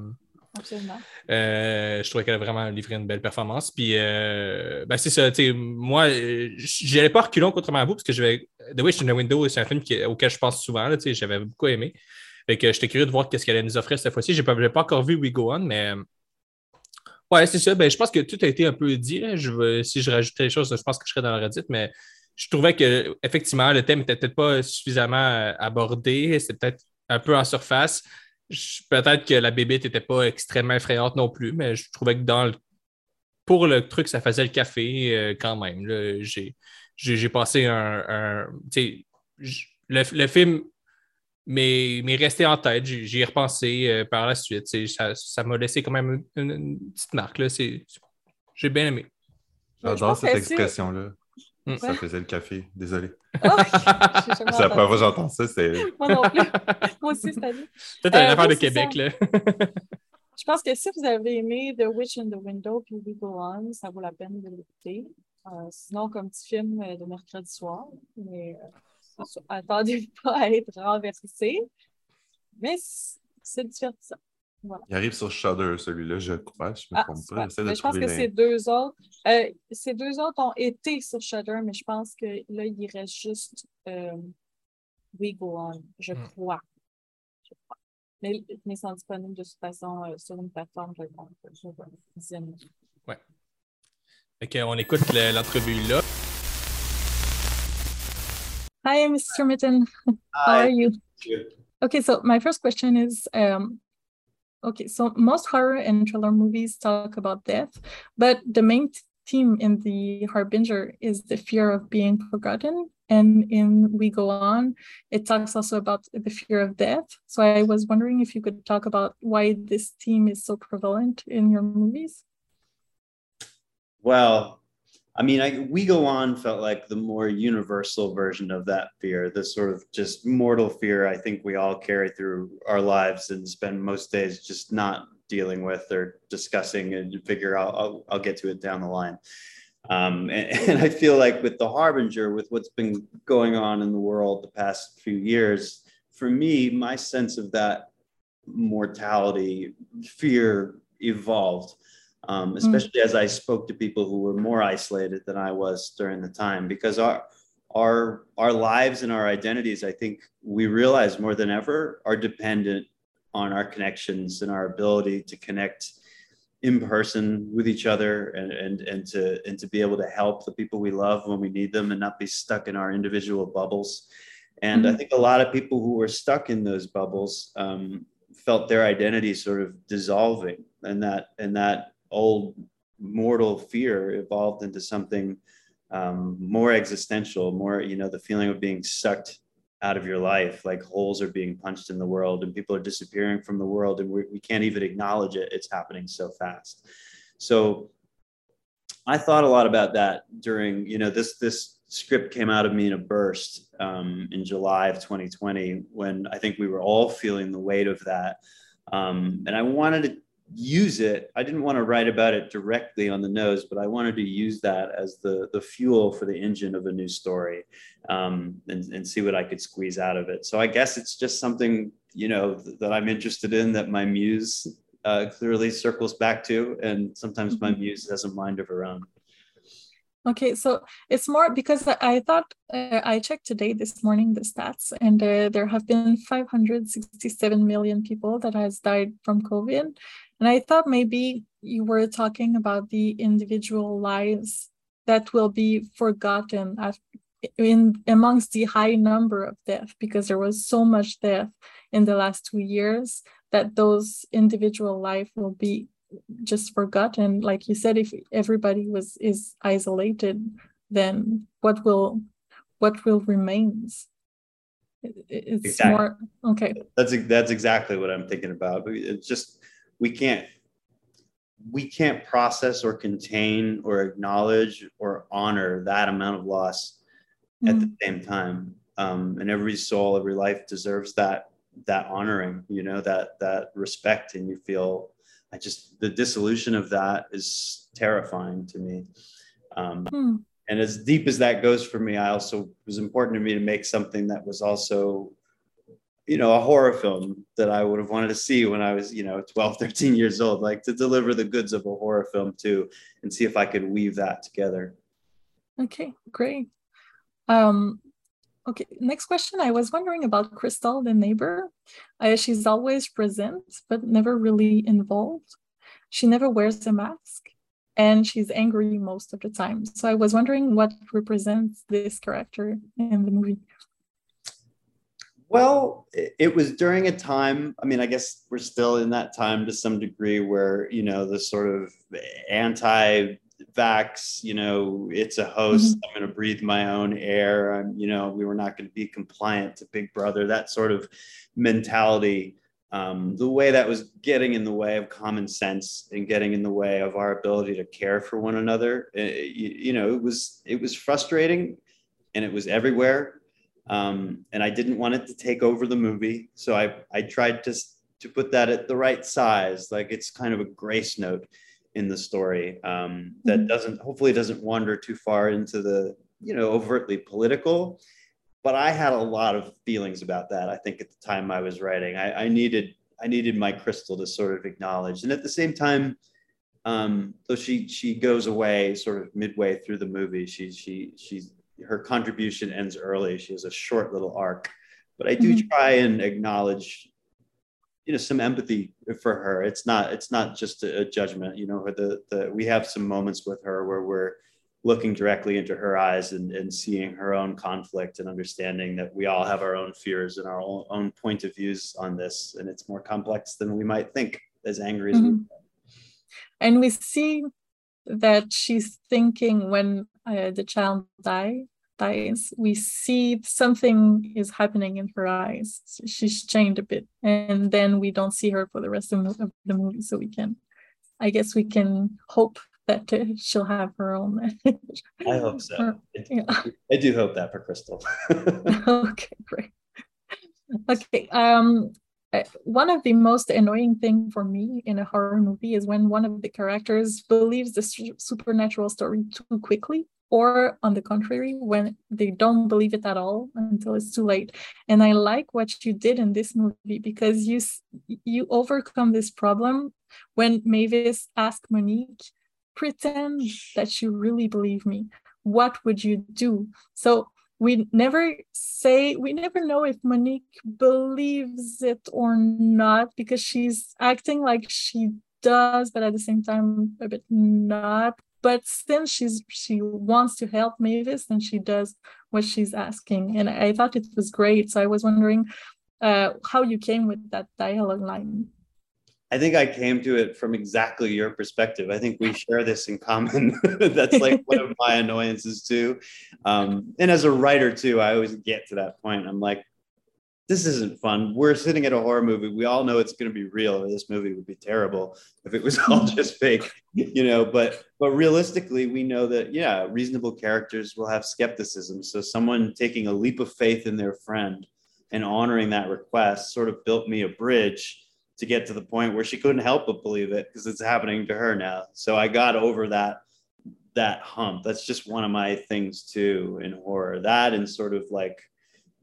Absolument. Euh, je trouvais qu'elle a vraiment livré une belle performance. Puis, euh, ben, c'est ça. Moi, euh, j'y allais pas reculons contrairement à vous, parce que je vais. The Witch in the Window, c'est un film auquel je pense souvent. J'avais beaucoup aimé. Fait que j'étais curieux de voir qu'est-ce qu'elle allait nous offrir cette fois-ci. Je n'ai pas, pas encore vu We Go On, mais. Ouais, c'est ça. Ben, je pense que tout a été un peu dit. si je rajoutais des choses, je pense que je serais dans la redite, mais je trouvais que effectivement le thème n'était peut-être pas suffisamment abordé. C'était peut-être un peu en surface. Peut-être que la bébête n'était pas extrêmement effrayante non plus, mais je trouvais que dans le- pour le truc, ça faisait le café euh, quand même. là. J'ai, passé un. le, le film m'est, resté en tête. J'y, ai repensé euh, par la suite. Ça, ça m'a laissé quand même une, une petite marque. Là. C'est, c'est- j'ai bien aimé. J'adore cette expression-là. Mm. Ça faisait le café. Désolé. Oh, jamais C'est la première fois que j'entends ça. C'est Moi non plus. Moi aussi, c'est allé. Peut-être une Euh, affaire oui, de c'est Québec. ça. Là. Je pense que si vous avez aimé The Witch in the Window puis We Go On, ça vaut la peine de l'écouter. Euh, sinon, comme petit film euh, de mercredi soir, mais euh, c'est sûr, attendez pas à être renversé. Mais c'est divertissant. Il arrive sur Shudder, celui-là, je crois. Je me Ah, trompe pas. De je pense que ces deux autres, euh, ces deux autres ont été sur Shudder, mais je pense que là, il reste juste euh, We Go On, je Hmm. crois. Je crois. Mais, ils sont disponibles de toute façon euh, sur une plateforme visionner. Ouais. Fait on écoute le- l'entrevue là. Hi, Mr. Mitten. How are you? Okay, so my first question is um, okay, so most horror and thriller movies talk about death, but the main theme in The Harbinger is the fear of being forgotten. And in We Go On, it talks also about the fear of death. So I was wondering if you could talk about why this theme is so prevalent in your movies. Well, I mean, I, We Go On felt like the more universal version of that fear, the sort of just mortal fear I think we all carry through our lives and spend most days just not dealing with or discussing and figure out, I'll, I'll get to it down the line. Um, and, and I feel like with The Harbinger, with what's been going on in the world the past few years, for me, my sense of that mortality fear evolved um, especially as I spoke to people who were more isolated than I was during the time, because our our our lives and our identities, I think we realize more than ever, are dependent on our connections and our ability to connect in person with each other and and and to and to be able to help the people we love when we need them and not be stuck in our individual bubbles. And I Mhm. think a lot of people who were stuck in those bubbles um, felt their identity sort of dissolving, and that and that old mortal fear evolved into something um, more existential, more, you know, the feeling of being sucked out of your life, like holes are being punched in the world and people are disappearing from the world and we, we can't even acknowledge it. It's happening so fast. So I thought a lot about that during, you know, this, this script came out of me in a burst um, in July of 2020 when I think we were all feeling the weight of that. Um, and I wanted to use it. I didn't want to write about it directly on the nose, but I wanted to use that as the the fuel for the engine of a new story, um, and and see what I could squeeze out of it. So I guess it's just something you know th- that I'm interested in that my muse uh, clearly circles back to, and sometimes my muse has a mind of her own. Okay, so it's more because I- I thought uh, I checked today this morning the stats, and uh, there have been 567 million people that has died from COVID, and I thought maybe you were talking about the individual lives that will be forgotten in amongst the high number of death because there was so much death in the last two years that those individual life will be just forgotten like you said if everybody was is isolated then what will what will remains it's Exactly. more okay That's that's exactly what I'm thinking about. It's just we can't we can't process or contain or acknowledge or honor that amount of loss at the same time. Um, and every soul, every life deserves that that honoring, you know, that that respect, and you feel. I just the dissolution of that is terrifying to me. Um, Hmm. and as deep as that goes for me, I also it was important to me to make something that was also, you know, a horror film that I would have wanted to see when I was, you know, 12, 13 years old, like to deliver the goods of a horror film too, and see if I could weave that together. Okay, great. Um, okay, next question. I was wondering about Crystal, the neighbor. Uh, she's always present, but never really involved. She never wears a mask, and she's angry most of the time. So I was wondering what represents this character in the movie. Well, it, it was during a time, I mean, I guess we're still in that time to some degree where, you know, the sort of anti vax, you know, it's a host, I'm going to breathe my own air. I'm, you know, we were not going to be compliant to Big Brother, that sort of mentality. Um, the way that was getting in the way of common sense and getting in the way of our ability to care for one another. Uh, you, you know, it was it was frustrating, and it was everywhere um, and I didn't want it to take over the movie. So I I tried to to put that at the right size, like it's kind of a grace note in the story um, that Mhm. doesn't hopefully doesn't wander too far into the you know overtly political. But I had a lot of feelings about that. I think at the time I was writing, I, I needed I needed my crystal to sort of acknowledge, and at the same time, um, though she she goes away sort of midway through the movie, she she she's her contribution ends early. She has a short little arc, but I do Mhm. try and acknowledge you know some empathy for her. It's not it's not just a, a judgment. You know, the the we have some moments with her where we're looking directly into her eyes and, and seeing her own conflict and understanding that we all have our own fears and our own, own point of views on this and it's more complex than we might think as angry as mm-hmm. we are. and we see that she's thinking when uh, the child die, dies we see something is happening in her eyes so she's changed a bit and then we don't see her for the rest of the movie so we can i guess we can hope that uh, she'll have her own. I hope so. Or, yeah. I do hope that for Crystal. okay, great. Okay. Um, uh, one of the most annoying thing for me in a horror movie is when one of the characters believes the supernatural story too quickly or on the contrary when they don't believe it at all until it's too late. And i like what you did in this movie because you you overcome this problem when mavis asked monique pretend that you really believe me. What would you do? So we never say we never know if monique believes it or not because she's acting like she does but at the same time a bit not but since she's she wants to help mavis then she does what she's asking and i thought it was great so i was wondering uh, how you came with that dialogue line I think I came to it from exactly your perspective. I think we share this in common. That's like one of my annoyances too. Um, and as a writer too, I always get to that point. I'm like, this isn't fun. We're sitting at a horror movie. We all know it's going to be real, or this movie would be terrible if it was all just fake, you know. But but realistically, we know that yeah, reasonable characters will have skepticism. So someone taking a leap of faith in their friend and honoring that request sort of built me a bridge to get to the point where she couldn't help but believe it because it's happening to her now. So I got over that that hump. That's just one of my things too in horror. That and sort of like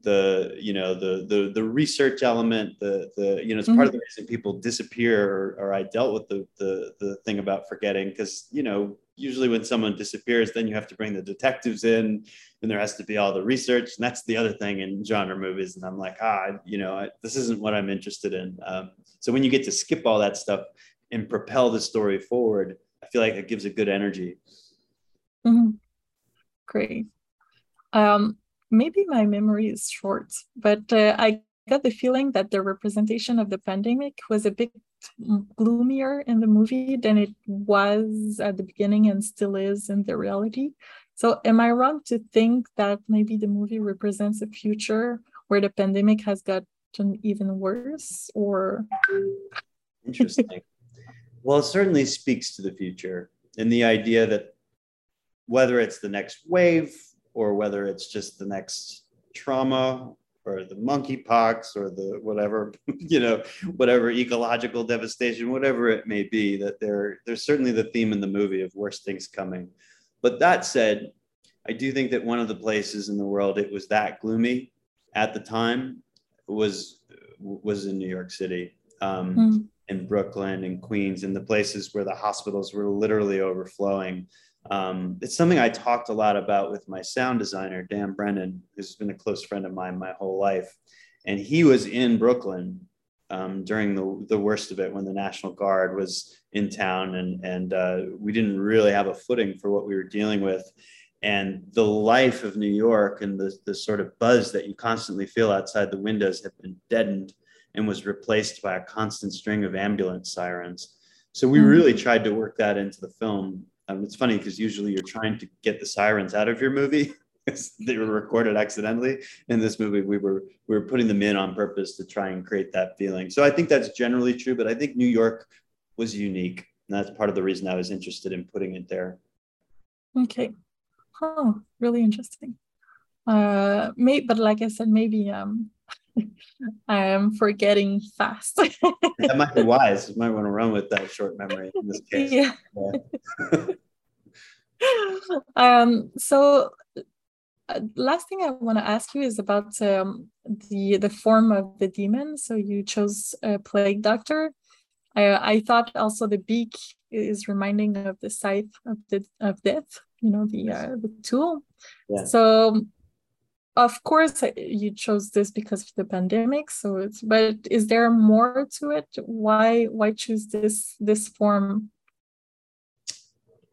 the you know the the the research element the the you know it's mm-hmm. part of the reason people disappear or, or i dealt with the the the thing about forgetting because you know usually when someone disappears then you have to bring the detectives in and there has to be all the research. And that's the other thing in genre movies. And i'm like ah you know I, this isn't what i'm interested in. Um, so when you get to skip all that stuff and propel the story forward i feel like it gives a good energy. Mm-hmm. great. Um, maybe my memory is short, but uh, I got the feeling that the representation of the pandemic was a bit gloomier in the movie than it was at the beginning and still is in the reality. So, am I wrong to think that maybe the movie represents a future where the pandemic has gotten even worse? Or interesting. well, it certainly speaks to the future and the idea that whether it's the next wave or whether it's just the next trauma or the monkeypox or the whatever you know whatever ecological devastation whatever it may be that there there's certainly the theme in the movie of worse things coming but that said i do think that one of the places in the world it was that gloomy at the time was was in new york city um, mm. in brooklyn and queens and the places where the hospitals were literally overflowing um, it's something I talked a lot about with my sound designer, Dan Brennan, who's been a close friend of mine my whole life. And he was in Brooklyn um, during the, the worst of it when the National Guard was in town and, and uh, we didn't really have a footing for what we were dealing with. And the life of New York and the, the sort of buzz that you constantly feel outside the windows had been deadened and was replaced by a constant string of ambulance sirens. So we hmm. really tried to work that into the film um, it's funny because usually you're trying to get the sirens out of your movie. they were recorded accidentally. In this movie, we were we were putting them in on purpose to try and create that feeling. So I think that's generally true, but I think New York was unique. And that's part of the reason I was interested in putting it there. Okay. Oh, really interesting. Uh, may, but like I said, maybe um, I am forgetting fast. that might be wise. You might want to run with that short memory in this case. Yeah. yeah. um, so uh, last thing I want to ask you is about um, the the form of the demon. So you chose a plague doctor. I, I thought also the beak is reminding of the scythe of the of death. You know the uh, the tool. Yeah. So of course you chose this because of the pandemic so it's but is there more to it? Why why choose this this form?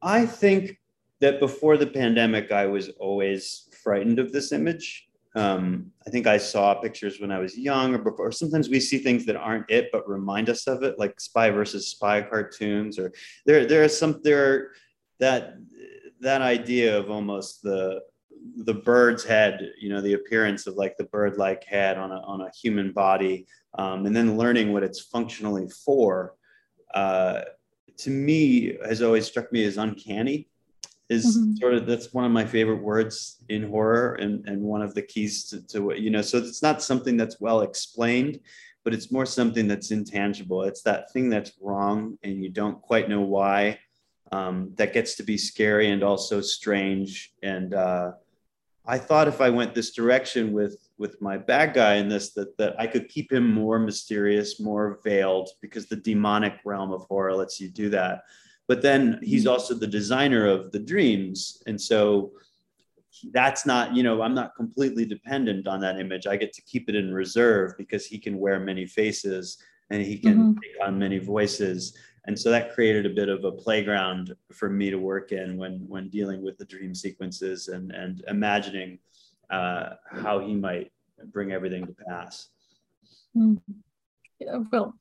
I think that before the pandemic i was always frightened of this image. Um, i think i saw pictures when i was young or before. Sometimes we see things that aren't it but remind us of it like spy versus spy cartoons or there there are some there that that idea of almost the the bird's head, you know, the appearance of like the bird-like head on a, on a human body, um, and then learning what it's functionally for, uh, to me has always struck me as uncanny. Is mm-hmm. sort of that's one of my favorite words in horror, and and one of the keys to, to what you know. So it's not something that's well explained, but it's more something that's intangible. It's that thing that's wrong, and you don't quite know why. Um, that gets to be scary and also strange and uh, I thought if I went this direction with with my bad guy in this, that that I could keep him more mysterious, more veiled, because the demonic realm of horror lets you do that. But then he's mm-hmm. also the designer of the dreams, and so that's not you know i'm not completely dependent on that image i get to keep it in reserve because he can wear many faces and he can mm-hmm. take on many voices and so that created a bit of a playground for me to work in when when dealing with the dream sequences and and imagining uh, how he might bring everything to pass. Mm. Yeah, well,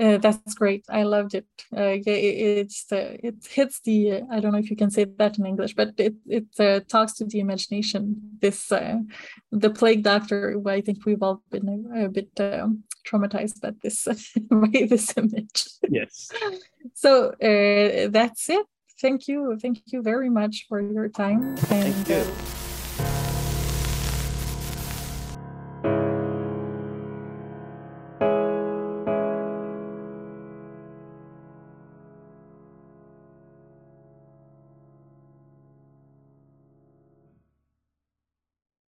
uh, that's great. I loved it. Uh, yeah, it, it's uh, it hits the. I don't know if you can say that in English, but it it uh, talks to the imagination. This uh, the plague doctor. I think we've all been a, a bit um, traumatized by this by this image. Yes. so uh, that's it. Thank you. Thank you very much for your time. And, Thank you.